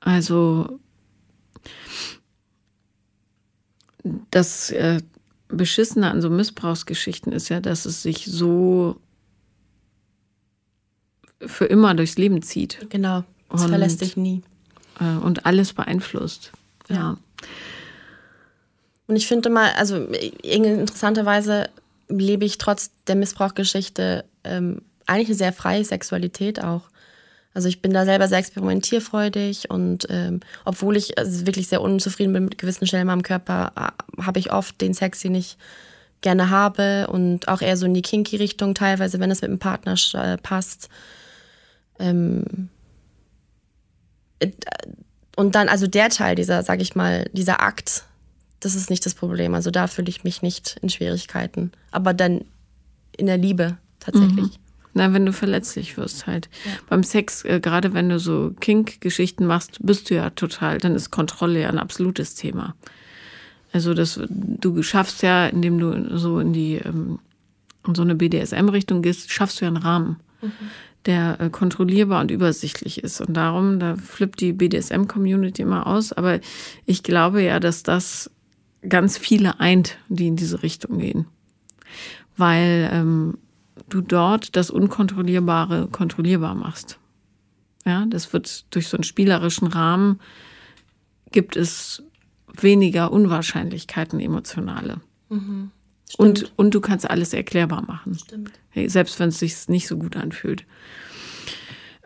Speaker 1: Also das äh, Beschissene an so Missbrauchsgeschichten ist ja, dass es sich so für immer durchs Leben zieht.
Speaker 2: Genau. Das und, verlässt dich nie.
Speaker 1: Äh, und alles beeinflusst. Ja. ja.
Speaker 2: Und ich finde mal, also interessanterweise lebe ich trotz der Missbrauchgeschichte ähm, eigentlich eine sehr freie Sexualität auch. Also ich bin da selber sehr experimentierfreudig und ähm, obwohl ich also wirklich sehr unzufrieden bin mit gewissen Stellen am Körper, äh, habe ich oft den Sex, den ich gerne habe und auch eher so in die kinky Richtung teilweise, wenn es mit dem Partner äh, passt. Ähm, äh, und dann also der Teil dieser, sag ich mal, dieser Akt, das ist nicht das Problem. Also da fühle ich mich nicht in Schwierigkeiten. Aber dann in der Liebe tatsächlich. Mhm.
Speaker 1: Na, wenn du verletzlich wirst halt. Ja. Beim Sex, äh, gerade wenn du so Kink-Geschichten machst, bist du ja total, dann ist Kontrolle ja ein absolutes Thema. Also das, du schaffst ja, indem du so in die ähm, in so eine BDSM-Richtung gehst, schaffst du ja einen Rahmen, mhm. Der äh, kontrollierbar und übersichtlich ist. Und darum, da flippt die BDSM-Community immer aus. Aber ich glaube ja, dass das ganz viele eint, die in diese Richtung gehen. Weil ähm, du dort das Unkontrollierbare kontrollierbar machst. Ja, das wird durch so einen spielerischen Rahmen gibt es weniger Unwahrscheinlichkeiten emotionale. Mhm. Und, und du kannst alles erklärbar machen. Stimmt. Selbst wenn es sich nicht so gut anfühlt.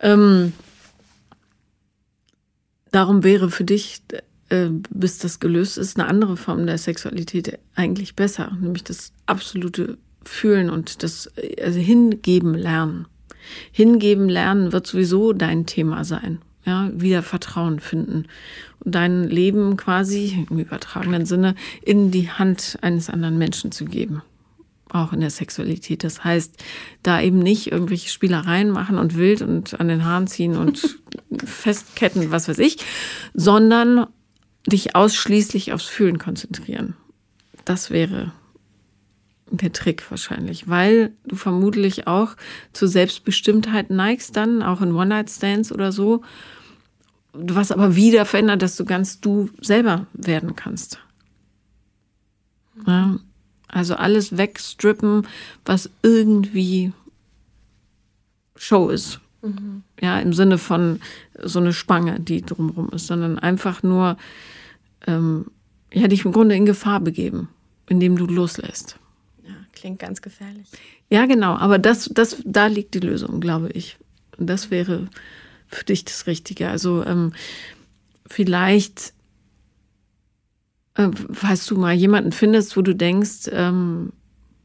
Speaker 1: Ähm, darum wäre für dich äh, bis das gelöst ist, eine andere Form der Sexualität eigentlich besser, nämlich das absolute Fühlen und das also hingeben lernen. Hingeben lernen wird sowieso dein Thema sein. Ja, wieder Vertrauen finden und dein Leben quasi im übertragenen Sinne in die Hand eines anderen Menschen zu geben. Auch in der Sexualität. Das heißt, da eben nicht irgendwelche Spielereien machen und wild und an den Haaren ziehen und festketten, was weiß ich, sondern dich ausschließlich aufs Fühlen konzentrieren. Das wäre der Trick wahrscheinlich, weil du vermutlich auch zur Selbstbestimmtheit neigst dann, auch in One-Night-Stands oder so, was aber wieder verändert, dass du ganz du selber werden kannst. Ja, also alles wegstrippen, was irgendwie Show ist. Mhm. Ja, im Sinne von so eine Spange, die drumherum ist, sondern einfach nur ähm, ja, dich im Grunde in Gefahr begeben, indem du loslässt.
Speaker 2: Klingt ganz gefährlich.
Speaker 1: Ja, genau, aber das, das, da liegt die Lösung, glaube ich. Und das wäre für dich das Richtige. Also ähm, vielleicht, äh, falls du mal jemanden findest, wo du denkst, ähm,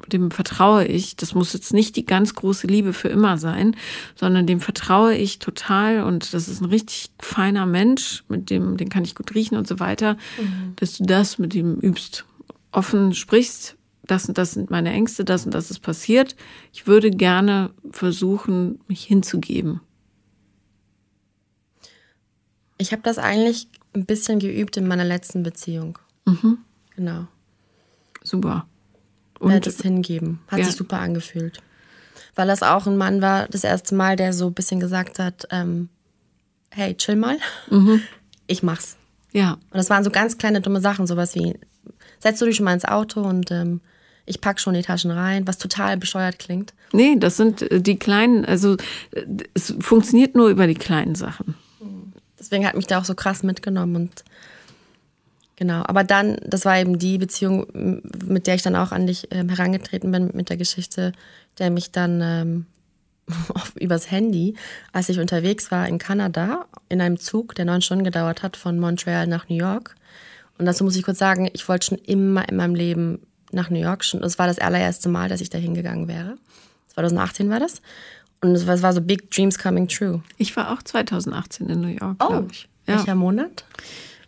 Speaker 1: dem vertraue ich. Das muss jetzt nicht die ganz große Liebe für immer sein, sondern dem vertraue ich total und das ist ein richtig feiner Mensch, mit dem, den kann ich gut riechen und so weiter, mhm. dass du das mit ihm übst. Offen sprichst, das und das sind meine Ängste, das und das ist passiert. Ich würde gerne versuchen, mich hinzugeben.
Speaker 2: Ich habe das eigentlich ein bisschen geübt in meiner letzten Beziehung. Mhm. Genau.
Speaker 1: Super.
Speaker 2: Und werde es hingeben. Hat ja. sich super angefühlt. Weil das auch ein Mann war, das erste Mal, der so ein bisschen gesagt hat, ähm, hey, chill mal, mhm. ich mach's.
Speaker 1: Ja.
Speaker 2: Und das waren so ganz kleine dumme Sachen, sowas wie, setz du dich schon mal ins Auto und ähm, ich pack schon die Taschen rein, was total bescheuert klingt.
Speaker 1: Nee, das sind äh, die kleinen, also äh, es funktioniert nur über die kleinen Sachen.
Speaker 2: Deswegen hat mich der auch so krass mitgenommen und Genau, aber dann, das war eben die Beziehung, mit der ich dann auch an dich ähm, herangetreten bin, mit der Geschichte, der mich dann ähm, übers Handy, als ich unterwegs war in Kanada, in einem Zug, der neun Stunden gedauert hat, von Montreal nach New York. Und dazu muss ich kurz sagen, ich wollte schon immer in meinem Leben nach New York. Schon, es war das allererste Mal, dass ich da hingegangen wäre. 2018 war das. Und es war so Big Dreams Coming True.
Speaker 1: Ich war auch 2018 in New York,
Speaker 2: oh, glaube ich. Ja. Welcher Monat?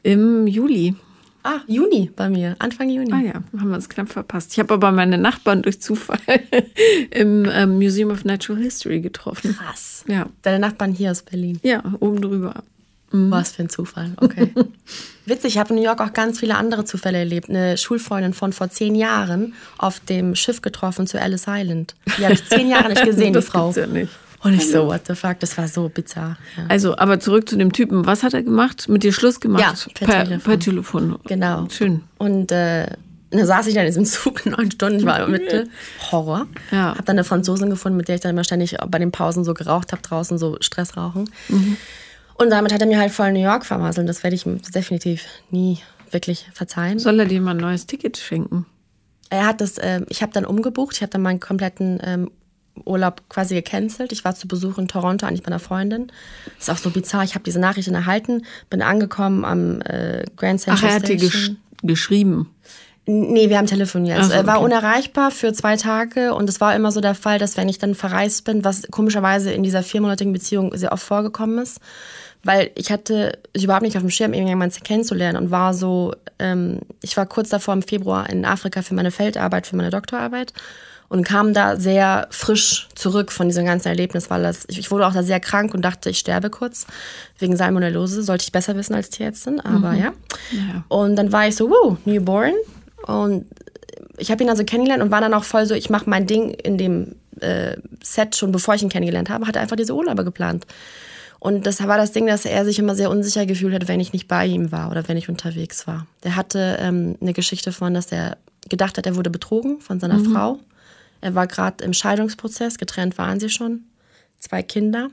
Speaker 1: Im Juli.
Speaker 2: Ah, Juni bei mir, Anfang Juni.
Speaker 1: Ah ja, haben wir uns knapp verpasst. Ich habe aber meine Nachbarn durch Zufall im ähm, Museum of Natural History getroffen.
Speaker 2: Krass.
Speaker 1: Ja.
Speaker 2: Deine Nachbarn hier aus Berlin.
Speaker 1: Ja, oben drüber.
Speaker 2: Mhm. Was für ein Zufall, okay. Witzig, ich habe in New York auch ganz viele andere Zufälle erlebt. Eine Schulfreundin von vor zehn Jahren auf dem Schiff getroffen zu Ellis Island. Die habe ich zehn Jahre nicht gesehen,
Speaker 1: das
Speaker 2: die Frau.
Speaker 1: Ja nicht.
Speaker 2: Und ich so, what the fuck, das war so bizarr. Ja.
Speaker 1: Also, aber zurück zu dem Typen. Was hat er gemacht? Mit dir Schluss gemacht?
Speaker 2: Ja, per,
Speaker 1: per
Speaker 2: Telefon.
Speaker 1: Per Telefon.
Speaker 2: Genau.
Speaker 1: Schön.
Speaker 2: Und äh, da saß ich dann in diesem Zug neun Stunden, ich war im Mittel. Horror.
Speaker 1: Ja.
Speaker 2: Hab dann eine Franzosin gefunden, mit der ich dann immer ständig bei den Pausen so geraucht habe, draußen so Stress rauchen. Und damit hat er mir halt voll New York vermasselt. Das werde ich ihm definitiv nie wirklich verzeihen.
Speaker 1: Soll er dir mal ein neues Ticket schenken?
Speaker 2: Er hat das, ähm, ich habe dann umgebucht, ich habe dann meinen kompletten ähm, Urlaub quasi gecancelt. Ich war zu Besuch in Toronto, eigentlich bei einer Freundin. Das ist auch so bizarr. Ich habe diese Nachrichten erhalten, bin angekommen am äh, Grand Central
Speaker 1: Ach, er hat dir
Speaker 2: Station.
Speaker 1: gesch geschrieben.
Speaker 2: Nee, wir haben telefoniert.
Speaker 1: Ach so,
Speaker 2: Er war
Speaker 1: okay.
Speaker 2: unerreichbar für zwei Tage und es war immer so der Fall, dass wenn ich dann verreist bin, was komischerweise in dieser viermonatigen Beziehung sehr oft vorgekommen ist, weil ich hatte überhaupt nicht auf dem Schirm, irgendjemanden kennenzulernen und war so, ähm, ich war kurz davor im Februar in Afrika für meine Feldarbeit, für meine Doktorarbeit und kam da sehr frisch zurück von diesem ganzen Erlebnis, weil das, ich wurde auch da sehr krank und dachte, ich sterbe kurz wegen Salmonellose, sollte ich besser wissen als Tierärztin, aber ja.
Speaker 1: Ja.
Speaker 2: Und dann war ich so, wow, newborn. Und ich habe ihn also kennengelernt und war dann auch voll so, ich mache mein Ding in dem äh, Set schon, bevor ich ihn kennengelernt habe, hat er einfach diese Urlaube geplant. Und das war das Ding, dass er sich immer sehr unsicher gefühlt hat, wenn ich nicht bei ihm war oder wenn ich unterwegs war. Der hatte ähm, eine Geschichte von, dass er gedacht hat, er wurde betrogen von seiner Frau. Er war gerade im Scheidungsprozess, getrennt waren sie schon, zwei Kinder.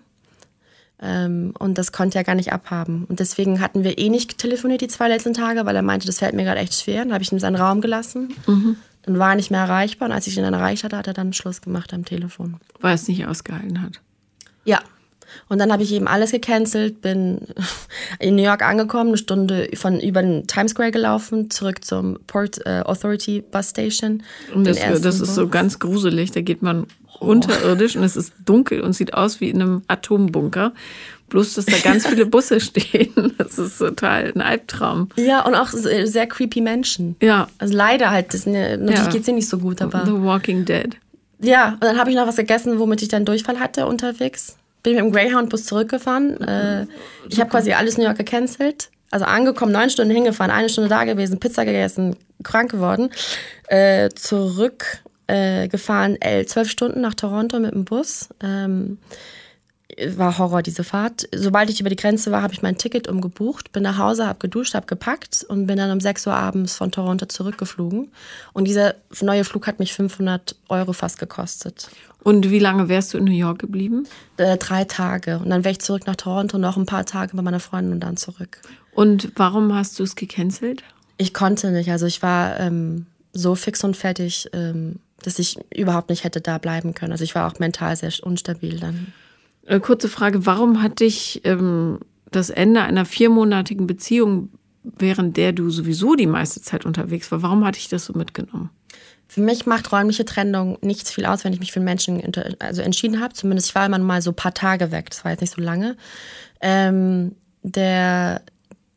Speaker 2: Ähm, und das konnte er gar nicht abhaben. Und deswegen hatten wir eh nicht telefoniert die zwei letzten Tage, weil er meinte, das fällt mir gerade echt schwer. Dann habe ich ihm seinen Raum gelassen. Dann war er nicht mehr erreichbar. Und als ich ihn dann erreicht hatte, hat er dann Schluss gemacht am Telefon.
Speaker 1: Weil er es nicht ausgehalten hat.
Speaker 2: Ja. Und dann habe ich eben alles gecancelt, bin in New York angekommen, eine Stunde von über den Times Square gelaufen, zurück zum Port äh, Authority Bus Station.
Speaker 1: Und das, das ist so ganz gruselig. Da geht man unterirdisch und es ist dunkel und sieht aus wie in einem Atombunker. Bloß, dass da ganz viele Busse stehen. Das ist total ein Albtraum.
Speaker 2: Ja, und auch sehr sehr creepy Menschen.
Speaker 1: Ja.
Speaker 2: Also leider halt, das, natürlich
Speaker 1: Ja.
Speaker 2: geht's ihnen nicht so gut, aber.
Speaker 1: The Walking Dead.
Speaker 2: Ja, und dann habe ich noch was gegessen, womit ich dann Durchfall hatte unterwegs. Bin mit dem Greyhound-Bus zurückgefahren. Äh, ich habe quasi alles New York gecancelt. Also angekommen, neun Stunden hingefahren, eine Stunde da gewesen, Pizza gegessen, krank geworden. Äh, zurück äh, gefahren, äh, zwölf Stunden nach Toronto mit dem Bus. Ähm, war Horror, diese Fahrt. Sobald ich über die Grenze war, habe ich mein Ticket umgebucht, bin nach Hause, habe geduscht, habe gepackt und bin dann um 6 Uhr abends von Toronto zurückgeflogen. Und dieser neue Flug hat mich 500 Euro fast gekostet.
Speaker 1: Und wie lange wärst du in New York geblieben?
Speaker 2: Äh, drei Tage. Und dann wäre ich zurück nach Toronto, noch ein paar Tage bei meiner Freundin und dann zurück.
Speaker 1: Und warum hast du es gecancelt?
Speaker 2: Ich konnte nicht. Also ich war ähm, so fix und fertig, ähm, dass ich überhaupt nicht hätte da bleiben können. Also ich war auch mental sehr unstabil dann.
Speaker 1: Äh, kurze Frage, warum hat dich ähm, das Ende einer viermonatigen Beziehung, während der du sowieso die meiste Zeit unterwegs war, warum hat dich das so mitgenommen?
Speaker 2: Für mich macht räumliche Trennung nichts viel aus, wenn ich mich für einen Menschen also entschieden habe. Zumindest ich war immer mal so ein paar Tage weg. Das war jetzt nicht so lange. Ähm, der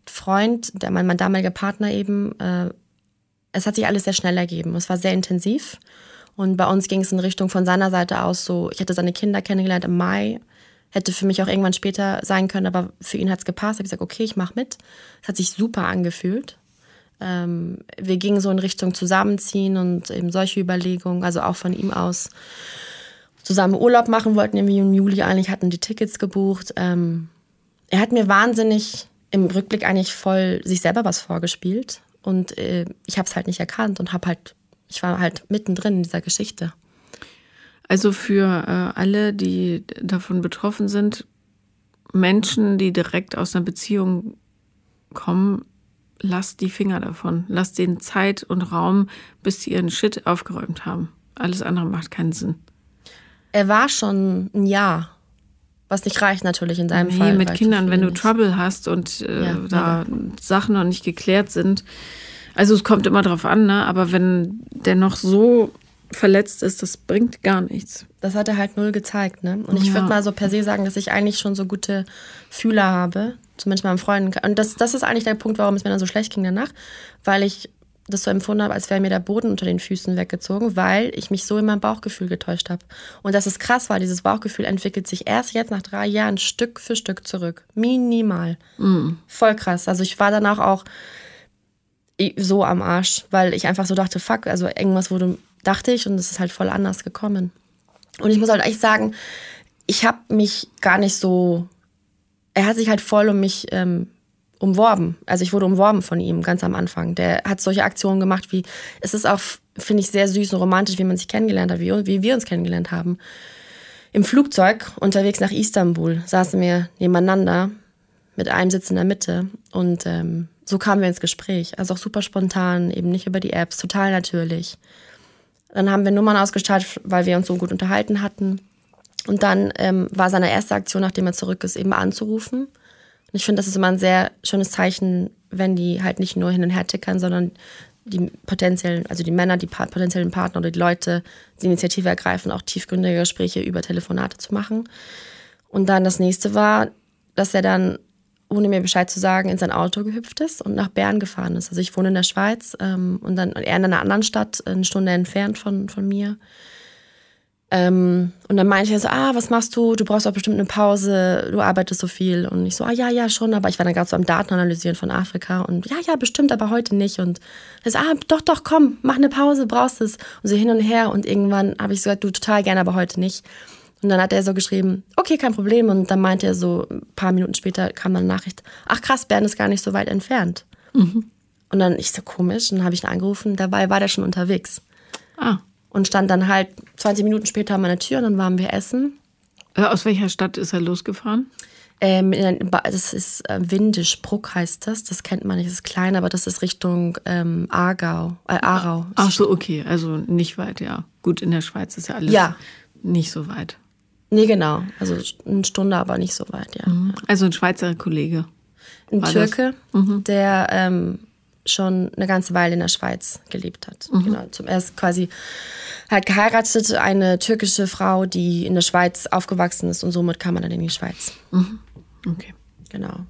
Speaker 2: Freund, der, mein, mein damaliger Partner eben, äh, es hat sich alles sehr schnell ergeben. Es war sehr intensiv. Und bei uns ging es in Richtung von seiner Seite aus so, ich hätte seine Kinder kennengelernt im Mai, hätte für mich auch irgendwann später sein können, aber für ihn hat es gepasst. Ich habe gesagt, okay, ich mache mit. Es hat sich super angefühlt. Ähm, wir gingen so in Richtung Zusammenziehen und eben solche Überlegungen, also auch von ihm aus zusammen Urlaub machen wollten im Juni, Juli eigentlich, hatten die Tickets gebucht. Ähm, er hat mir wahnsinnig im Rückblick eigentlich voll sich selber was vorgespielt und äh, ich habe es halt nicht erkannt und habe halt, ich war halt mittendrin in dieser Geschichte.
Speaker 1: Also für äh, alle, die davon betroffen sind, Menschen, die direkt aus einer Beziehung kommen, lasst die Finger davon. Lasst denen Zeit und Raum, bis sie ihren Shit aufgeräumt haben. Alles andere macht keinen Sinn.
Speaker 2: Er war schon ein Jahr, was nicht reicht natürlich in seinem
Speaker 1: Nee,
Speaker 2: Fall.
Speaker 1: mit Kindern, wenn du. Trouble hast und äh,
Speaker 2: Ja,
Speaker 1: da Sachen noch nicht geklärt sind. Also es kommt immer drauf an, ne? aber wenn der noch so verletzt ist, das bringt gar nichts.
Speaker 2: Das hat er halt null gezeigt, ne? Und ich
Speaker 1: Ja.
Speaker 2: würde mal so per se sagen, dass ich eigentlich schon so gute Fühler habe, zumindest meinem Freunden. Und das, das ist eigentlich der Punkt, warum es mir dann so schlecht ging danach, weil ich das so empfunden habe, als wäre mir der Boden unter den Füßen weggezogen, weil ich mich so in meinem Bauchgefühl getäuscht habe. Und das ist krass, weil dieses Bauchgefühl entwickelt sich erst jetzt nach drei Jahren Stück für Stück zurück. Minimal. Voll krass. Also ich war danach auch so am Arsch, weil ich einfach so dachte, fuck, also irgendwas wurde, dachte ich und es ist halt voll anders gekommen. Und ich muss halt echt sagen, ich habe mich gar nicht so. Er hat sich halt voll um mich ähm, umworben. Also ich wurde umworben von ihm ganz am Anfang. Der hat solche Aktionen gemacht wie, es ist auch, finde ich, sehr süß und romantisch, wie man sich kennengelernt hat, wie, wie wir uns kennengelernt haben. Im Flugzeug unterwegs nach Istanbul saßen wir nebeneinander mit einem Sitz in der Mitte und ähm, so kamen wir ins Gespräch. Also auch super spontan, eben nicht über die Apps, total natürlich. Dann haben wir Nummern ausgestaltet, weil wir uns so gut unterhalten hatten. Und dann ähm, war seine erste Aktion, nachdem er zurück ist, eben anzurufen. Und ich finde, das ist immer ein sehr schönes Zeichen, wenn die halt nicht nur hin und her tickern, sondern die potenziellen, also die Männer, die potenziellen Partner oder die Leute die Initiative ergreifen, auch tiefgründige Gespräche über Telefonate zu machen. Und dann das nächste war, dass er dann ohne mir Bescheid zu sagen, in sein Auto gehüpft ist und nach Bern gefahren ist. Also ich wohne in der Schweiz ähm, und dann er in einer anderen Stadt, eine Stunde entfernt von, von mir. Ähm, und dann meinte er so, ah, was machst du? Du brauchst auch bestimmt eine Pause, du arbeitest so viel. Und ich so, ah ja, ja, schon, aber ich war dann gerade so am Daten analysieren von Afrika und ja, ja, bestimmt, aber heute nicht. Und er so, ah, doch, doch, komm, mach eine Pause, brauchst es. Und so hin und her und irgendwann habe ich so gesagt, du total gerne, aber heute nicht. Und dann hat er so geschrieben, okay, kein Problem. Und dann meinte er so, ein paar Minuten später kam dann eine Nachricht, ach krass, Bern ist gar nicht so weit entfernt. Mhm. Und dann, ich so komisch, und dann habe ich ihn angerufen, dabei war der schon unterwegs. Ah. Und stand dann halt 20 Minuten später an meiner Tür und dann waren wir essen.
Speaker 1: Äh, aus welcher Stadt ist er losgefahren?
Speaker 2: Ähm, das ist äh, Windischbruck heißt das. Das kennt man nicht, das ist klein, aber das ist Richtung ähm, Aargau, äh, Aarau.
Speaker 1: Ach so, okay, also nicht weit, ja. Gut, in der Schweiz ist ja alles ja. nicht so weit.
Speaker 2: Nee, genau. Also eine Stunde, aber nicht so weit, ja.
Speaker 1: Mhm. Also ein Schweizer Kollege.
Speaker 2: Ein Türke, mhm. der ähm, schon eine ganze Weile in der Schweiz gelebt hat. Mhm. Genau. Zum erst quasi hat geheiratet eine türkische Frau, die in der Schweiz aufgewachsen ist und somit kam er dann in die Schweiz.
Speaker 1: Mhm. Okay.
Speaker 2: Genau.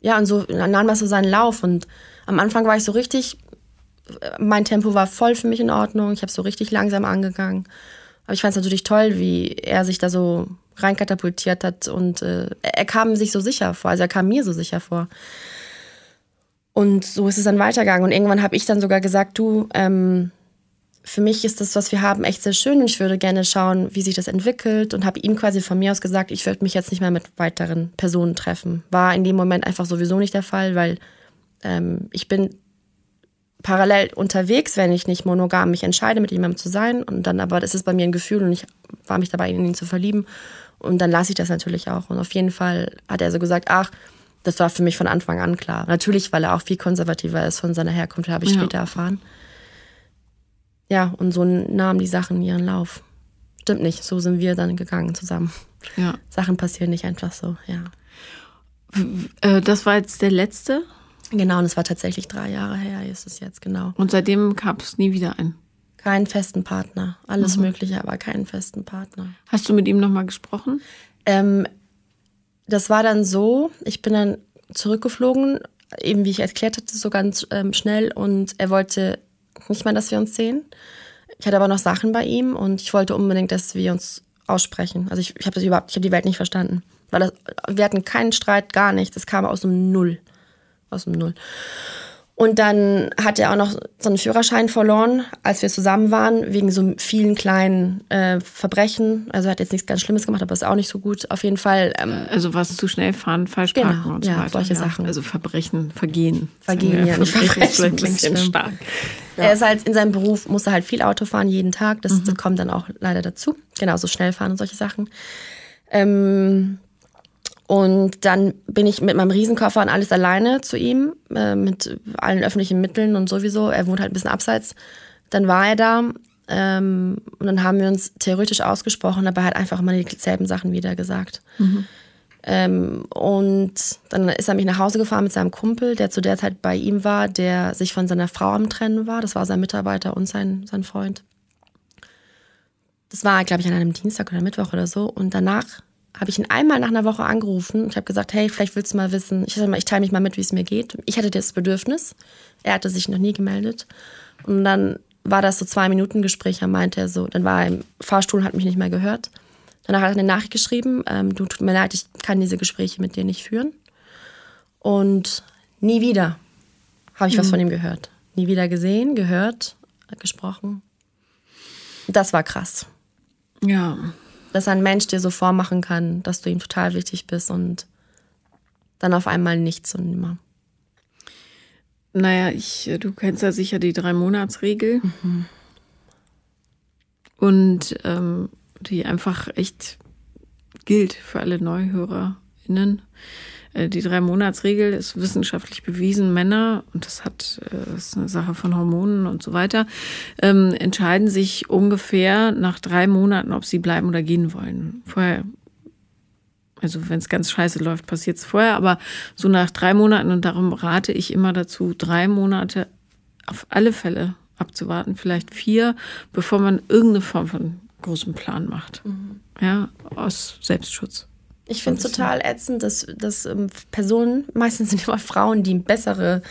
Speaker 2: Ja, und so nahm das so seinen Lauf und am Anfang war ich so richtig, mein Tempo war voll für mich in Ordnung. Ich habe so richtig langsam angegangen. Aber ich fand es natürlich toll, wie er sich da so reinkatapultiert hat und äh, er kam sich so sicher vor, also er kam mir so sicher vor. Und so ist es dann weitergegangen. Und irgendwann habe ich dann sogar gesagt, du, ähm, für mich ist das, was wir haben, echt sehr schön und ich würde gerne schauen, wie sich das entwickelt und habe ihm quasi von mir aus gesagt, ich würde mich jetzt nicht mehr mit weiteren Personen treffen. War in dem Moment einfach sowieso nicht der Fall, weil ähm, ich bin parallel unterwegs, wenn ich nicht monogam mich entscheide, mit jemandem zu sein. Und dann aber, das ist bei mir ein Gefühl und ich war mich dabei, in ihn zu verlieben. Und dann lasse ich das natürlich auch. Und auf jeden Fall hat er so gesagt, ach, das war für mich von Anfang an klar. Natürlich, weil er auch viel konservativer ist von seiner Herkunft, habe ich ja. später erfahren. Ja, und so nahmen die Sachen ihren Lauf. Stimmt nicht, so sind wir dann gegangen zusammen. Ja. Sachen passieren nicht einfach so, ja.
Speaker 1: Äh, das war jetzt der letzte
Speaker 2: Genau, und es war tatsächlich drei Jahre her, ist es jetzt, genau.
Speaker 1: Und seitdem gab es nie wieder einen?
Speaker 2: Keinen festen Partner. Alles mhm. Mögliche, aber keinen festen Partner.
Speaker 1: Hast du mit ihm nochmal gesprochen?
Speaker 2: Ähm, das war dann so, ich bin dann zurückgeflogen, eben wie ich erklärt hatte, so ganz ähm, schnell. Und er wollte nicht mehr, dass wir uns sehen. Ich hatte aber noch Sachen bei ihm und ich wollte unbedingt, dass wir uns aussprechen. Also ich, ich habe das überhaupt, ich habe die Welt nicht verstanden. Weil das, wir hatten keinen Streit, gar nichts. Es kam aus dem Null aus dem Null. Und dann hat er auch noch so einen Führerschein verloren, als wir zusammen waren, wegen so vielen kleinen äh, Verbrechen. Also er hat jetzt nichts ganz Schlimmes gemacht, aber ist auch nicht so gut. Auf jeden Fall.
Speaker 1: Ähm, also was zu schnell fahren, falsch genau, parken und so
Speaker 2: ja,
Speaker 1: weiter.
Speaker 2: solche ja. Sachen.
Speaker 1: Also Verbrechen, Vergehen.
Speaker 2: Vergehen, ja, nicht Verbrechen. Klingt schlimm. stark. Ja. Er ist halt in seinem Beruf, muss er halt viel Auto fahren, jeden Tag. Das, mhm. das kommt dann auch leider dazu. Genauso schnell fahren und solche Sachen. Ähm, und dann bin ich mit meinem Riesenkoffer und alles alleine zu ihm, äh, mit allen öffentlichen Mitteln und sowieso. Er wohnt halt ein bisschen abseits. Dann war er da ähm, und dann haben wir uns theoretisch ausgesprochen, aber er hat einfach immer dieselben Sachen wieder gesagt. Mhm. Ähm, und dann ist er mich nach Hause gefahren mit seinem Kumpel, der zu der Zeit bei ihm war, der sich von seiner Frau am Trennen war. Das war sein Mitarbeiter und sein, sein Freund. Das war, glaube ich, an einem Dienstag oder Mittwoch oder so. Und danach habe ich ihn einmal nach einer Woche angerufen. Ich habe gesagt, hey, vielleicht willst du mal wissen, ich, ich teile mich mal mit, wie es mir geht. Ich hatte das Bedürfnis. Er hatte sich noch nie gemeldet. Und dann war das so zwei Minuten Gespräch. Er meinte er so, dann war er im Fahrstuhl und hat mich nicht mehr gehört. Danach hat er eine Nachricht geschrieben, ähm, du tut mir leid, ich kann diese Gespräche mit dir nicht führen. Und nie wieder habe ich mhm. was von ihm gehört. Nie wieder gesehen, gehört, gesprochen. Das war krass.
Speaker 1: Ja.
Speaker 2: Dass ein Mensch dir so vormachen kann, dass du ihm total wichtig bist und dann auf einmal nichts und nimmer.
Speaker 1: Naja, ich, du kennst ja sicher die Drei-Monats-Regel. Mhm. Und ähm, die einfach echt gilt für alle NeuhörerInnen. Äh, die Drei-Monats-Regel ist wissenschaftlich bewiesen. Männer, und das hat, das äh, ist eine Sache von Hormonen und so weiter, ähm, entscheiden sich ungefähr nach drei Monaten, ob sie bleiben oder gehen wollen. Vorher, also wenn es ganz scheiße läuft, passiert es vorher, aber so nach drei Monaten, und darum rate ich immer dazu, drei Monate auf alle Fälle abzuwarten, vielleicht vier, bevor man irgendeine Form von großem Plan macht. Mhm. Ja, aus Selbstschutz.
Speaker 2: Ich finde es total ätzend, dass, dass ähm, Personen, meistens sind immer Frauen, die bessere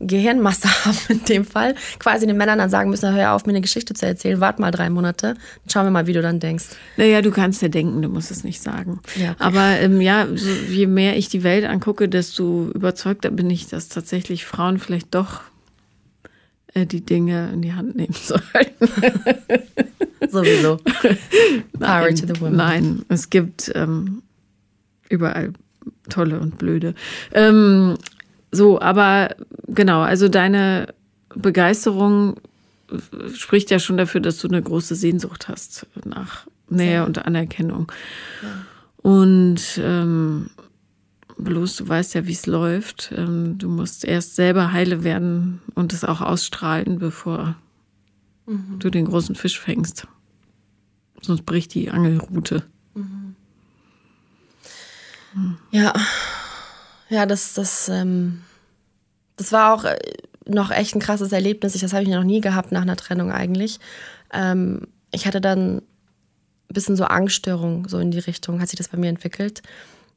Speaker 2: Gehirnmasse haben in dem Fall, quasi den Männern dann sagen müssen, hör auf, mir eine Geschichte zu erzählen, wart mal drei Monate, dann schauen wir mal, wie du dann denkst.
Speaker 1: Naja, du kannst ja denken, du musst es nicht sagen. Ja, okay. Aber ähm, ja, so, je mehr ich die Welt angucke, desto überzeugter bin ich, dass tatsächlich Frauen vielleicht doch äh, die Dinge in die Hand nehmen sollten.
Speaker 2: Sowieso. Power to the women.
Speaker 1: Nein, es gibt ähm, überall tolle und blöde. Ähm, so, aber genau, also deine Begeisterung spricht ja schon dafür, dass du eine große Sehnsucht hast nach Nähe ja. und Anerkennung. Ja. Und ähm, bloß du weißt ja, wie es läuft. Ähm, du musst erst selber heile werden und es auch ausstrahlen, bevor mhm. du den großen Fisch fängst. Sonst bricht die Angelrute. Mhm.
Speaker 2: Ja, ja, das, das, ähm, das war auch äh, noch echt ein krasses Erlebnis. Das habe ich noch nie gehabt nach einer Trennung eigentlich. Ähm, ich hatte dann ein bisschen so Angststörung, so in die Richtung, hat sich das bei mir entwickelt.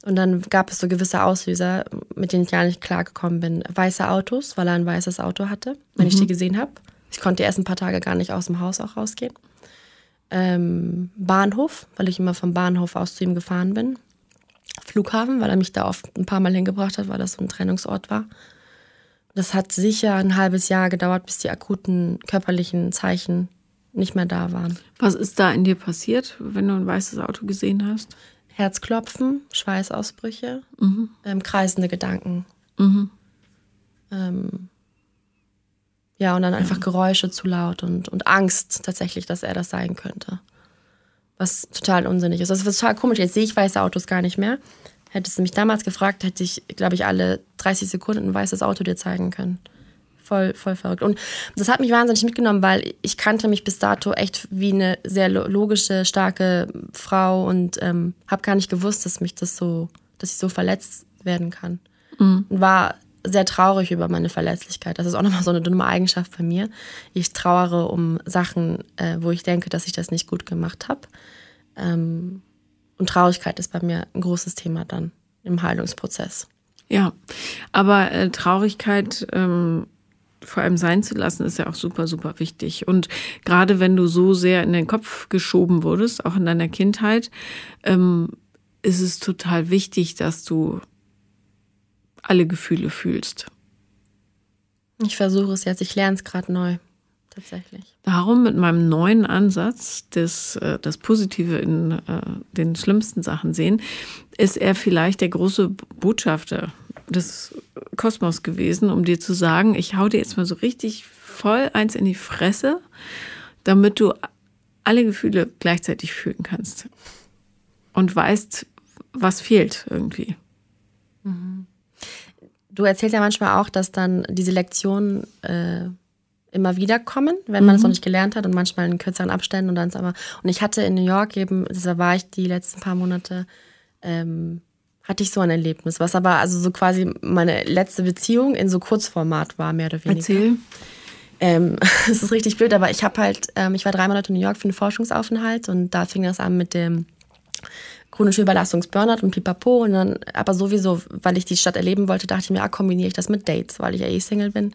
Speaker 2: Und dann gab es so gewisse Auslöser, mit denen ich gar nicht klargekommen bin. Weiße Autos, weil er ein weißes Auto hatte, wenn mhm. ich die gesehen habe. Ich konnte erst ein paar Tage gar nicht aus dem Haus auch rausgehen. Ähm, Bahnhof, weil ich immer vom Bahnhof aus zu ihm gefahren bin. Flughafen, weil er mich da oft ein paar Mal hingebracht hat, weil das so ein Trennungsort war. Das hat sicher ein halbes Jahr gedauert, bis die akuten körperlichen Zeichen nicht mehr da waren.
Speaker 1: Was ist da in dir passiert, wenn du ein weißes Auto gesehen hast?
Speaker 2: Herzklopfen, Schweißausbrüche, mhm. ähm, kreisende Gedanken. Mhm. Ähm, ja, und dann einfach Geräusche zu laut und, und Angst tatsächlich, dass er das sein könnte. Was total unsinnig ist. Das ist total komisch. Jetzt sehe ich weiße Autos gar nicht mehr. Hättest du mich damals gefragt, hätte ich, glaube ich, alle 30 Sekunden ein weißes Auto dir zeigen können. Voll, voll verrückt. Und das hat mich wahnsinnig mitgenommen, weil ich kannte mich bis dato echt wie eine sehr logische, starke Frau und ähm, habe gar nicht gewusst, dass mich das so, dass ich so verletzt werden kann. Mhm. Und war sehr traurig über meine Verletzlichkeit. Das ist auch nochmal so eine dumme Eigenschaft bei mir. Ich trauere um Sachen, äh, wo ich denke, dass ich das nicht gut gemacht habe. Ähm, und Traurigkeit ist bei mir ein großes Thema dann im Heilungsprozess.
Speaker 1: Ja, aber äh, Traurigkeit ähm, vor allem sein zu lassen, ist ja auch super, super wichtig. Und gerade wenn du so sehr in den Kopf geschoben wurdest, auch in deiner Kindheit, ähm, ist es total wichtig, dass du alle Gefühle fühlst.
Speaker 2: Ich versuche es jetzt, ich lerne es gerade neu. Tatsächlich.
Speaker 1: Darum mit meinem neuen Ansatz, das, äh, das Positive in äh, den schlimmsten Sachen sehen, ist er vielleicht der große Botschafter des Kosmos gewesen, um dir zu sagen, ich hau dir jetzt mal so richtig voll eins in die Fresse, damit du alle Gefühle gleichzeitig fühlen kannst und weißt, was fehlt irgendwie.
Speaker 2: Mhm. Du erzählst ja manchmal auch, dass dann diese Lektionen äh, immer wieder kommen, wenn man es noch mhm. nicht gelernt hat und manchmal in kürzeren Abständen und dann ist aber. Und ich hatte in New York eben, da war ich die letzten paar Monate, ähm, hatte ich so ein Erlebnis, was aber also so quasi meine letzte Beziehung in so Kurzformat war, mehr oder weniger.
Speaker 1: Erzähl.
Speaker 2: Ähm, es ist richtig blöd, aber ich habe halt, ähm, ich war drei Monate in New York für einen Forschungsaufenthalt und da fing das an mit dem chronische Überlastungsburnout und pipapo. Und dann, aber sowieso, weil ich die Stadt erleben wollte, dachte ich mir, ah, kombiniere ich das mit Dates, weil ich ja eh Single bin.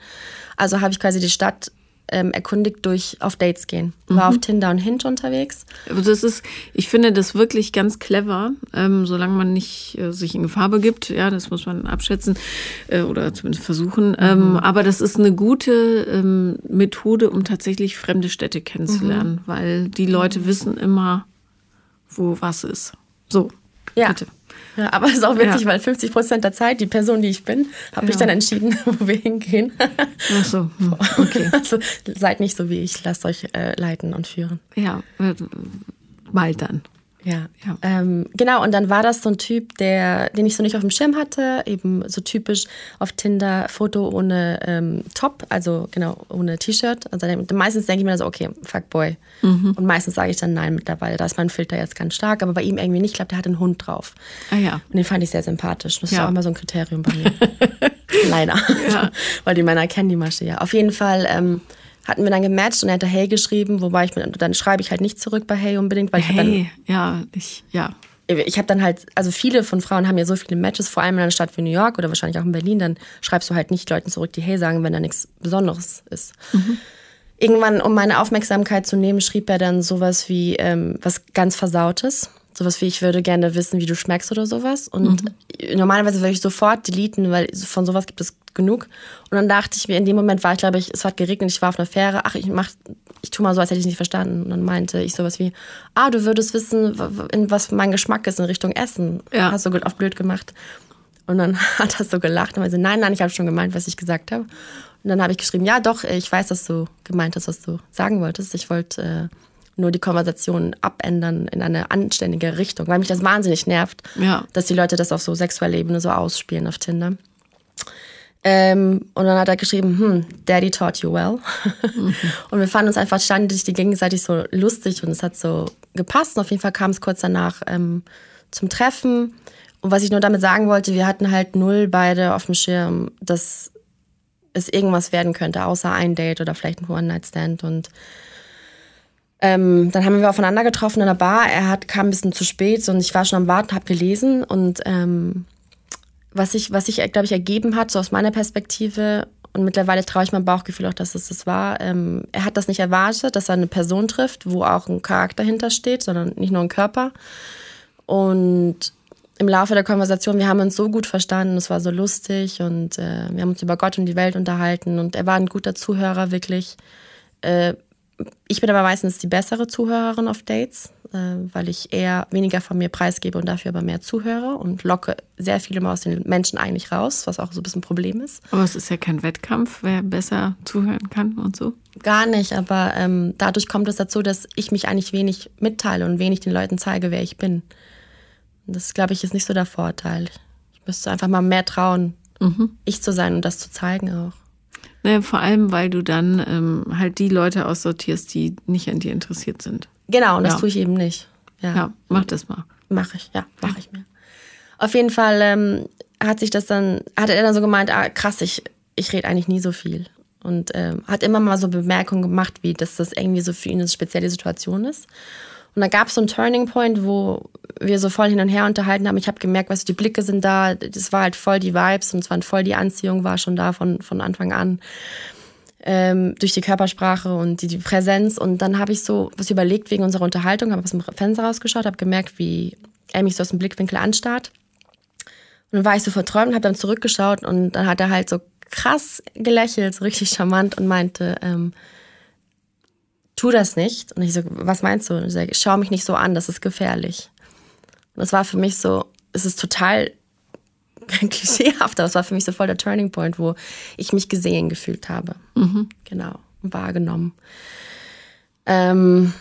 Speaker 2: Also habe ich quasi die Stadt ähm, erkundigt durch auf Dates gehen. War mhm. auf Tinder und Hinge unterwegs.
Speaker 1: Also das ist, ich finde das wirklich ganz clever, ähm, solange man nicht äh, sich in Gefahr begibt. Ja, das muss man abschätzen äh, oder zumindest versuchen. Ähm, mhm. aber das ist eine gute ähm, Methode, um tatsächlich fremde Städte kennenzulernen, mhm. weil die Leute wissen immer, wo was ist. So,
Speaker 2: Ja.
Speaker 1: bitte.
Speaker 2: Ja, aber es ist auch witzig,
Speaker 1: Ja.
Speaker 2: weil 50 Prozent der Zeit, die Person, die ich bin, habe ich
Speaker 1: Ja.
Speaker 2: dann entschieden, wo wir hingehen.
Speaker 1: Ach so, hm, okay.
Speaker 2: Also seid nicht so wie ich, lasst euch äh, leiten und führen.
Speaker 1: Ja, äh, bald dann.
Speaker 2: Ja.
Speaker 1: Ja.
Speaker 2: Ähm, genau, und dann war das so ein Typ, der, den ich so nicht auf dem Schirm hatte, eben so typisch auf Tinder Foto ohne ähm, Top, also genau, ohne T-Shirt. Also dann- meistens denke ich mir so, okay, Fuckboy. Und meistens sage ich dann nein mittlerweile. Da ist mein Filter jetzt ganz stark, aber bei ihm irgendwie nicht. Ich glaube, der hat einen Hund drauf.
Speaker 1: Ah ja.
Speaker 2: Und den fand ich sehr sympathisch. Das ist
Speaker 1: Ja.
Speaker 2: auch immer so ein Kriterium bei mir. Leider.
Speaker 1: Ja.
Speaker 2: Weil die Männer kennen die Masche ja. Auf jeden Fall ähm, hatten wir dann gematcht und er hatte Hey geschrieben, wobei ich mir, dann schreibe ich halt nicht zurück bei Hey unbedingt, weil ich hab dann
Speaker 1: Hey, ja, ich, ja.
Speaker 2: ich habe dann halt, also viele von Frauen haben ja so viele Matches, vor allem in einer Stadt wie New York oder wahrscheinlich auch in Berlin, dann schreibst du halt nicht Leuten zurück, die Hey sagen, wenn da nichts Besonderes ist. Irgendwann, um meine Aufmerksamkeit zu nehmen, schrieb er dann sowas wie ähm, was ganz Versautes. Sowas wie, ich würde gerne wissen, wie du schmeckst oder sowas. Und normalerweise würde ich sofort deleten, weil von sowas gibt es genug. Und dann dachte ich mir, in dem Moment war ich, glaube ich, es hat geregnet, ich war auf einer Fähre, ach, ich mach, ich tu mal so, als hätte ich es nicht verstanden. Und dann meinte ich sowas wie, ah, du würdest wissen, in was mein Geschmack ist in Richtung Essen.
Speaker 1: Ja.
Speaker 2: Hast du gut auf blöd gemacht. Und dann hat er so gelacht und meinte, nein, nein, ich habe schon gemeint, was ich gesagt habe. Und dann habe ich geschrieben, ja doch, ich weiß, dass du gemeint hast, was du sagen wolltest. Ich wollte äh, nur die Konversation abändern in eine anständige Richtung, weil mich das wahnsinnig nervt,
Speaker 1: Ja.
Speaker 2: dass die Leute das auf so sexueller Ebene so ausspielen auf Tinder. Ähm, und dann hat er geschrieben, hm, Daddy taught you well. Und wir fanden uns einfach ständig die gegenseitig so lustig und es hat so gepasst. Und auf jeden Fall kam es kurz danach ähm, zum Treffen. Und was ich nur damit sagen wollte, wir hatten halt null beide auf dem Schirm, dass es irgendwas werden könnte, außer ein Date oder vielleicht ein One-Night-Stand. Und ähm, dann haben wir aufeinander getroffen in der Bar. Er hat, kam ein bisschen zu spät und ich war schon am Warten, habe gelesen. Und ähm, was sich, was sich, glaube ich, ergeben hat, so aus meiner Perspektive, und mittlerweile traue ich meinem Bauchgefühl auch, dass es das war, ähm, er hat das nicht erwartet, dass er eine Person trifft, wo auch ein Charakter hintersteht, sondern nicht nur ein Körper. Und im Laufe der Konversation, wir haben uns so gut verstanden, es war so lustig und äh, wir haben uns über Gott und die Welt unterhalten und er war ein guter Zuhörer, wirklich. Äh, ich bin aber meistens die bessere Zuhörerin auf Dates, äh, weil ich eher weniger von mir preisgebe und dafür aber mehr zuhöre und locke sehr viel immer aus den Menschen eigentlich raus, was auch so ein bisschen ein Problem ist.
Speaker 1: Aber es ist ja kein Wettkampf, wer besser zuhören kann und so.
Speaker 2: Gar nicht, aber ähm, dadurch kommt es dazu, dass ich mich eigentlich wenig mitteile und wenig den Leuten zeige, wer ich bin. Und das, glaube ich, ist nicht so der Vorteil. Ich müsste einfach mal mehr trauen, ich zu sein und das zu zeigen auch.
Speaker 1: Naja, vor allem, weil du dann ähm, halt die Leute aussortierst, die nicht an dir interessiert sind.
Speaker 2: Genau, und das
Speaker 1: Ja.
Speaker 2: tue ich eben nicht. Ja,
Speaker 1: Ja, mach das mal.
Speaker 2: mache ich, ja, mache ich mir. Auf jeden Fall ähm, hat sich das dann, hat er dann so gemeint, ah, krass, ich, ich rede eigentlich nie so viel. Und ähm, hat immer mal so Bemerkungen gemacht, wie dass das irgendwie so für ihn eine spezielle Situation ist. Und da gab es so einen Turning Point, wo wir so voll hin und her unterhalten haben. Ich habe gemerkt, was die Blicke sind da. Das war halt voll die Vibes und es war voll die Anziehung, war schon da von, von Anfang an. Ähm, durch die Körpersprache und die, die Präsenz. Und dann habe ich so was überlegt wegen unserer Unterhaltung, habe aus dem Fenster rausgeschaut, habe gemerkt, wie er mich so aus dem Blickwinkel anstarrt. Und dann war ich so verträumt und habe dann zurückgeschaut und dann hat er halt so krass gelächelt, so richtig charmant und meinte, ähm, tu das nicht. Und ich so, was meinst du? Und ich sage, schau mich nicht so an, das ist gefährlich. Und das war für mich so, es ist total klischeehaft, aber es war für mich so voll der Turning Point, wo ich mich gesehen gefühlt habe. Genau, und wahrgenommen. Ähm,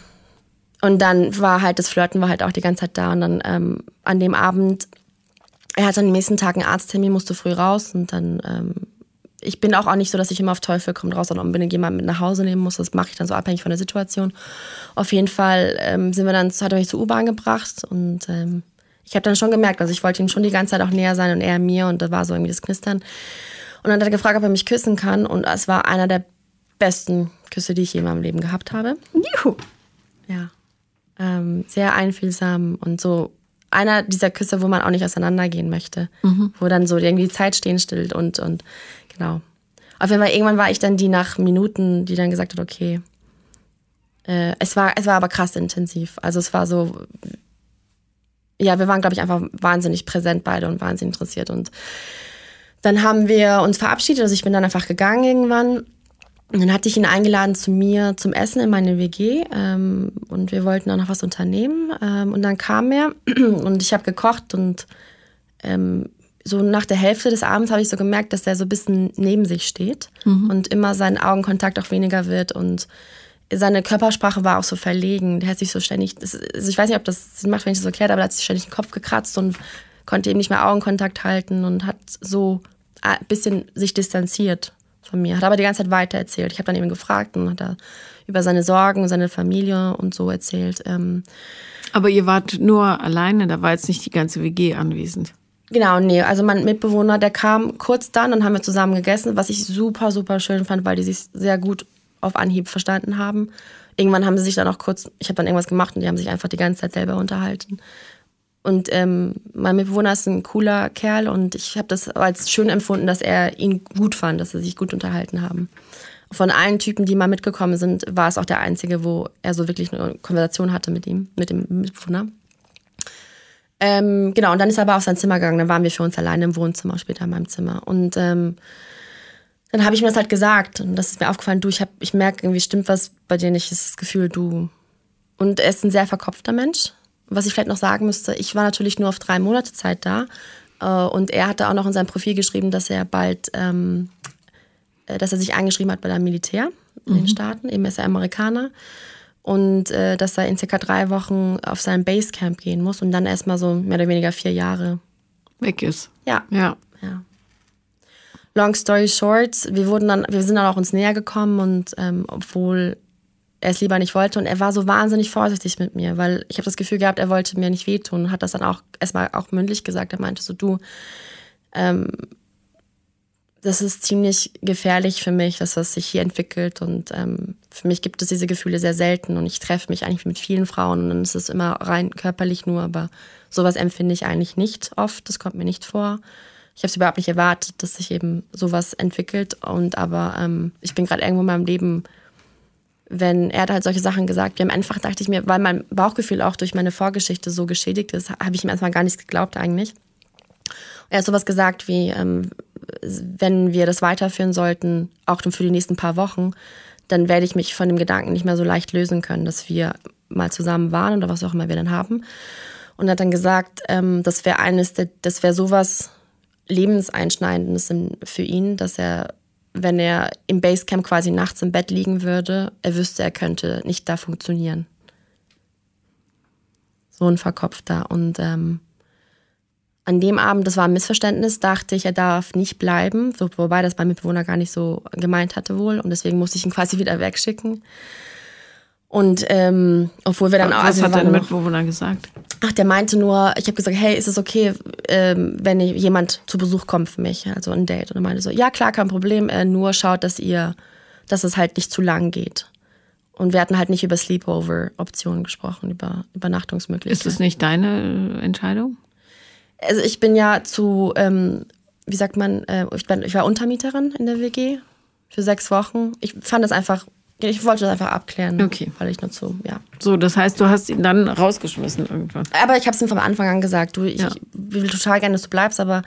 Speaker 2: und dann war halt, das Flirten war halt auch die ganze Zeit da. Und dann ähm, an dem Abend, er hatte am nächsten Tag einen Arzttermin, musste früh raus. Und dann, ähm, ich bin auch, auch nicht so, dass ich immer auf Teufel komm raus und unbedingt jemanden mit nach Hause nehmen muss. Das mache ich dann so abhängig von der Situation. Auf jeden Fall ähm, sind wir dann, hat er mich zur U-Bahn gebracht und ähm, ich habe dann schon gemerkt, also ich wollte ihm schon die ganze Zeit auch näher sein und er mir und da war so irgendwie das Knistern. Und dann hat er gefragt, ob er mich küssen kann und es war einer der besten Küsse, die ich je in meinem Leben gehabt habe.
Speaker 1: Juhu.
Speaker 2: Ja. Ähm, sehr einfühlsam und so einer dieser Küsse, wo man auch nicht auseinandergehen möchte. Wo dann so irgendwie die Zeit stehen stillt und, und genau. Auf jeden Fall, irgendwann war ich dann die nach Minuten, die dann gesagt hat, okay. Äh, es, war, es war aber krass intensiv. Also es war so, ja, wir waren, glaube ich, einfach wahnsinnig präsent beide und wahnsinnig interessiert. Und dann haben wir uns verabschiedet. Also ich bin dann einfach gegangen irgendwann. Und dann hatte ich ihn eingeladen zu mir zum Essen in meine WG ähm, und wir wollten auch noch was unternehmen. Ähm, und dann kam er und ich habe gekocht und ähm, so nach der Hälfte des Abends habe ich so gemerkt, dass er so ein bisschen neben sich steht mhm. und immer sein Augenkontakt auch weniger wird und seine Körpersprache war auch so verlegen. Der hat sich so ständig, also ich weiß nicht, ob das Sinn macht, wenn ich das so erkläre, aber er hat sich ständig den Kopf gekratzt und konnte eben nicht mehr Augenkontakt halten und hat so ein bisschen sich distanziert von mir. Hat aber die ganze Zeit weiter erzählt. Ich habe dann eben gefragt und hat da über seine Sorgen, seine Familie und so erzählt. Ähm,
Speaker 1: aber ihr wart nur alleine, da war jetzt nicht die ganze WG anwesend.
Speaker 2: Genau, nee. Also mein Mitbewohner, der kam kurz dann, dann haben wir zusammen gegessen, was ich super, super schön fand, weil die sich sehr gut auf Anhieb verstanden haben. Irgendwann haben sie sich dann auch kurz, ich habe dann irgendwas gemacht und die haben sich einfach die ganze Zeit selber unterhalten. Und ähm, mein Mitbewohner ist ein cooler Kerl und ich habe das als schön empfunden, dass er ihn gut fand, dass sie sich gut unterhalten haben. Von allen Typen, die mal mitgekommen sind, war es auch der einzige, wo er so wirklich eine Konversation hatte mit ihm, mit dem Mitbewohner. Ähm, genau, und dann ist er aber auf sein Zimmer gegangen. Dann waren wir für uns alleine im Wohnzimmer, später in meinem Zimmer. Und ähm, dann habe ich mir das halt gesagt. Und das ist mir aufgefallen, du, ich, hab, ich merke, irgendwie stimmt was bei dir nicht. Das Gefühl, du. Und er ist ein sehr verkopfter Mensch was ich vielleicht noch sagen müsste, ich war natürlich nur auf drei Monate Zeit da. Äh, und er hatte auch noch in seinem Profil geschrieben, dass er bald, ähm, äh, dass er sich eingeschrieben hat bei der Militär in mhm. den Staaten. Eben ist er Amerikaner. Und äh, dass er in circa drei Wochen auf sein Basecamp gehen muss und dann erstmal so mehr oder weniger vier Jahre
Speaker 1: weg ist.
Speaker 2: Ja.
Speaker 1: Ja.
Speaker 2: ja. Long story short, wir wurden dann, wir sind dann auch uns näher gekommen und ähm, obwohl er es lieber nicht wollte. Und er war so wahnsinnig vorsichtig mit mir, weil ich habe das Gefühl gehabt, er wollte mir nicht wehtun und hat das dann auch erstmal auch mündlich gesagt. Er meinte so, du, ähm, das ist ziemlich gefährlich für mich, dass das sich hier entwickelt. Und ähm, für mich gibt es diese Gefühle sehr selten. Und ich treffe mich eigentlich mit vielen Frauen und dann ist es immer rein körperlich nur, aber sowas empfinde ich eigentlich nicht oft. Das kommt mir nicht vor. Ich habe es überhaupt nicht erwartet, dass sich eben sowas entwickelt. Und aber ähm, ich bin gerade irgendwo in meinem Leben wenn er hat halt solche Sachen gesagt. Wir haben einfach, dachte ich mir, weil mein Bauchgefühl auch durch meine Vorgeschichte so geschädigt ist, habe ich ihm erstmal gar nichts geglaubt eigentlich. er hat sowas gesagt wie, ähm, wenn wir das weiterführen sollten, auch für die nächsten paar Wochen, dann werde ich mich von dem Gedanken nicht mehr so leicht lösen können, dass wir mal zusammen waren oder was auch immer wir dann haben. Und hat dann gesagt, ähm, das wäre eines, der, das wäre sowas Lebenseinschneidendes für ihn, dass er wenn er im Basecamp quasi nachts im Bett liegen würde, er wüsste, er könnte nicht da funktionieren. So ein Verkopfter. Und ähm, an dem Abend, das war ein Missverständnis, dachte ich, er darf nicht bleiben, wobei das mein Mitbewohner gar nicht so gemeint hatte wohl. Und deswegen musste ich ihn quasi wieder wegschicken. Und ähm, obwohl wir dann
Speaker 1: auch. Was also hat dein Mitbewohner gesagt?
Speaker 2: Ach, der meinte nur, ich habe gesagt, hey, ist es okay, ähm, wenn jemand zu Besuch kommt für mich, also ein Date? Und er meinte so, ja klar, kein Problem, äh, nur schaut, dass ihr, dass es halt nicht zu lang geht. Und wir hatten halt nicht über Sleepover-Optionen gesprochen, über Übernachtungsmöglichkeiten.
Speaker 1: Ist das nicht deine äh, Entscheidung?
Speaker 2: Also ich bin ja zu, ähm, wie sagt man, äh, ich, bin, ich war Untermieterin in der WG für sechs Wochen. Ich fand das einfach ich wollte das einfach abklären.
Speaker 1: Okay.
Speaker 2: Weil ich nur zu, ja.
Speaker 1: So, das heißt, du hast ihn dann rausgeschmissen irgendwann.
Speaker 2: Aber ich habe es ihm von Anfang an gesagt. Du, ich, ja. will total gerne, dass du bleibst, aber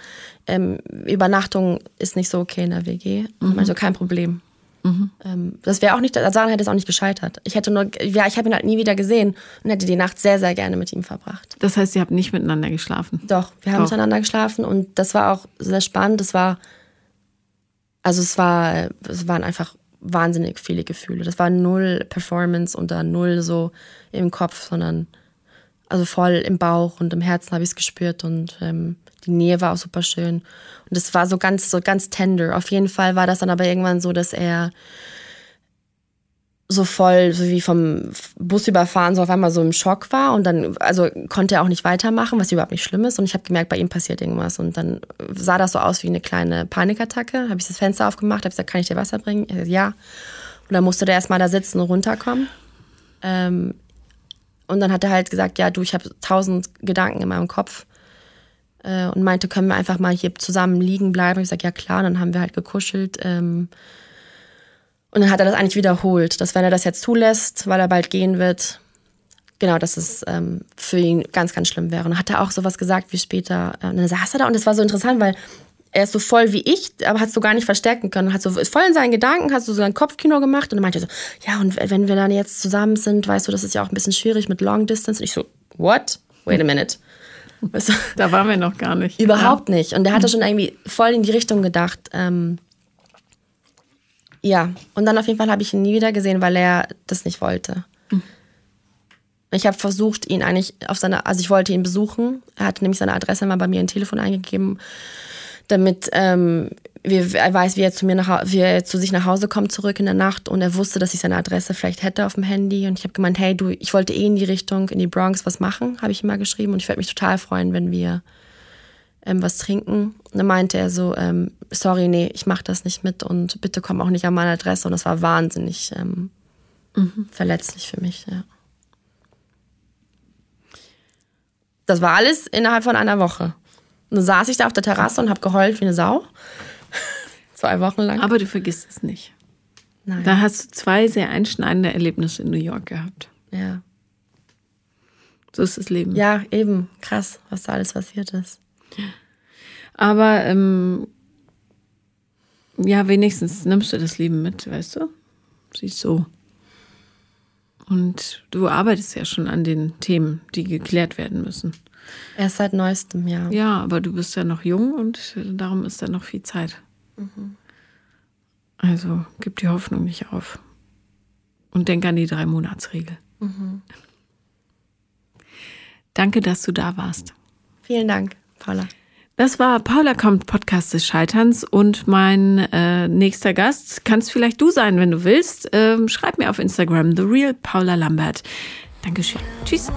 Speaker 2: ähm, Übernachtung ist nicht so okay in der WG. Mhm. Also kein Problem. Mhm. Ähm, das wäre auch nicht, daran hätte es auch nicht gescheitert. Ich hätte nur, ja, ich habe ihn halt nie wieder gesehen und hätte die Nacht sehr, sehr gerne mit ihm verbracht.
Speaker 1: Das heißt, ihr habt nicht miteinander geschlafen?
Speaker 2: Doch, wir haben Doch. miteinander geschlafen und das war auch sehr spannend. Das war, also es war, es waren einfach wahnsinnig viele Gefühle. Das war null Performance und da null so im Kopf, sondern also voll im Bauch und im Herzen habe ich es gespürt und ähm, die Nähe war auch super schön. Und es war so ganz, so ganz tender. Auf jeden Fall war das dann aber irgendwann so, dass er so voll, so wie vom Bus überfahren, so auf einmal so im Schock war und dann, also konnte er auch nicht weitermachen, was überhaupt nicht schlimm ist. Und ich habe gemerkt, bei ihm passiert irgendwas. Und dann sah das so aus wie eine kleine Panikattacke. Habe ich das Fenster aufgemacht, habe gesagt, kann ich dir Wasser bringen? Sagt, ja. Und dann musste der erstmal da sitzen und runterkommen. Ähm, und dann hat er halt gesagt, ja, du, ich habe tausend Gedanken in meinem Kopf. Äh, und meinte, können wir einfach mal hier zusammen liegen bleiben? Ich sage, ja klar. Und dann haben wir halt gekuschelt. Ähm, und dann hat er das eigentlich wiederholt, dass wenn er das jetzt zulässt, weil er bald gehen wird, genau, dass es ähm, für ihn ganz, ganz schlimm wäre. Und hat er auch sowas gesagt wie später, äh, dann saß er da und es war so interessant, weil er ist so voll wie ich, aber hat es so gar nicht verstärken können. Hat so ist voll in seinen Gedanken, hat so sein Kopfkino gemacht und dann meinte er so, ja, und wenn wir dann jetzt zusammen sind, weißt du, das ist ja auch ein bisschen schwierig mit Long Distance. Und ich so, what? Wait a minute.
Speaker 1: Da waren wir noch gar nicht.
Speaker 2: Überhaupt ja. nicht. Und der hatte schon irgendwie voll in die Richtung gedacht. Ähm, ja, und dann auf jeden Fall habe ich ihn nie wieder gesehen, weil er das nicht wollte. Mhm. Ich habe versucht, ihn eigentlich auf seine, also ich wollte ihn besuchen. Er hatte nämlich seine Adresse mal bei mir ein Telefon eingegeben damit ähm, wir, er weiß, wie er, zu mir nach, wie er zu sich nach Hause kommt zurück in der Nacht und er wusste, dass ich seine Adresse vielleicht hätte auf dem Handy und ich habe gemeint, hey du, ich wollte eh in die Richtung, in die Bronx was machen, habe ich ihm mal geschrieben und ich würde mich total freuen, wenn wir ähm, was trinken. Und dann meinte er so, ähm, sorry, nee, ich mache das nicht mit und bitte komm auch nicht an meine Adresse und das war wahnsinnig ähm, mhm. verletzlich für mich, ja. Das war alles innerhalb von einer Woche. Und dann saß ich da auf der Terrasse und habe geheult wie eine Sau. zwei Wochen lang.
Speaker 1: Aber du vergisst es nicht. Nein. Da hast du zwei sehr einschneidende Erlebnisse in New York gehabt.
Speaker 2: Ja.
Speaker 1: So ist das Leben.
Speaker 2: Ja, eben. Krass, was da alles passiert ist.
Speaker 1: Aber ähm, ja, wenigstens nimmst du das Leben mit, weißt du? Siehst so. Und du arbeitest ja schon an den Themen, die geklärt werden müssen.
Speaker 2: Erst seit neuestem, ja.
Speaker 1: Ja, aber du bist ja noch jung und darum ist da noch viel Zeit. Mhm. Also gib die Hoffnung nicht auf. Und denk an die Drei-Monats-Regel. Mhm. Danke, dass du da warst.
Speaker 2: Vielen Dank, Paula.
Speaker 1: Das war Paula kommt, Podcast des Scheiterns. Und mein äh, nächster Gast kannst vielleicht du sein, wenn du willst. Ähm, schreib mir auf Instagram, The Real Paula Lambert. Dankeschön. Tschüss.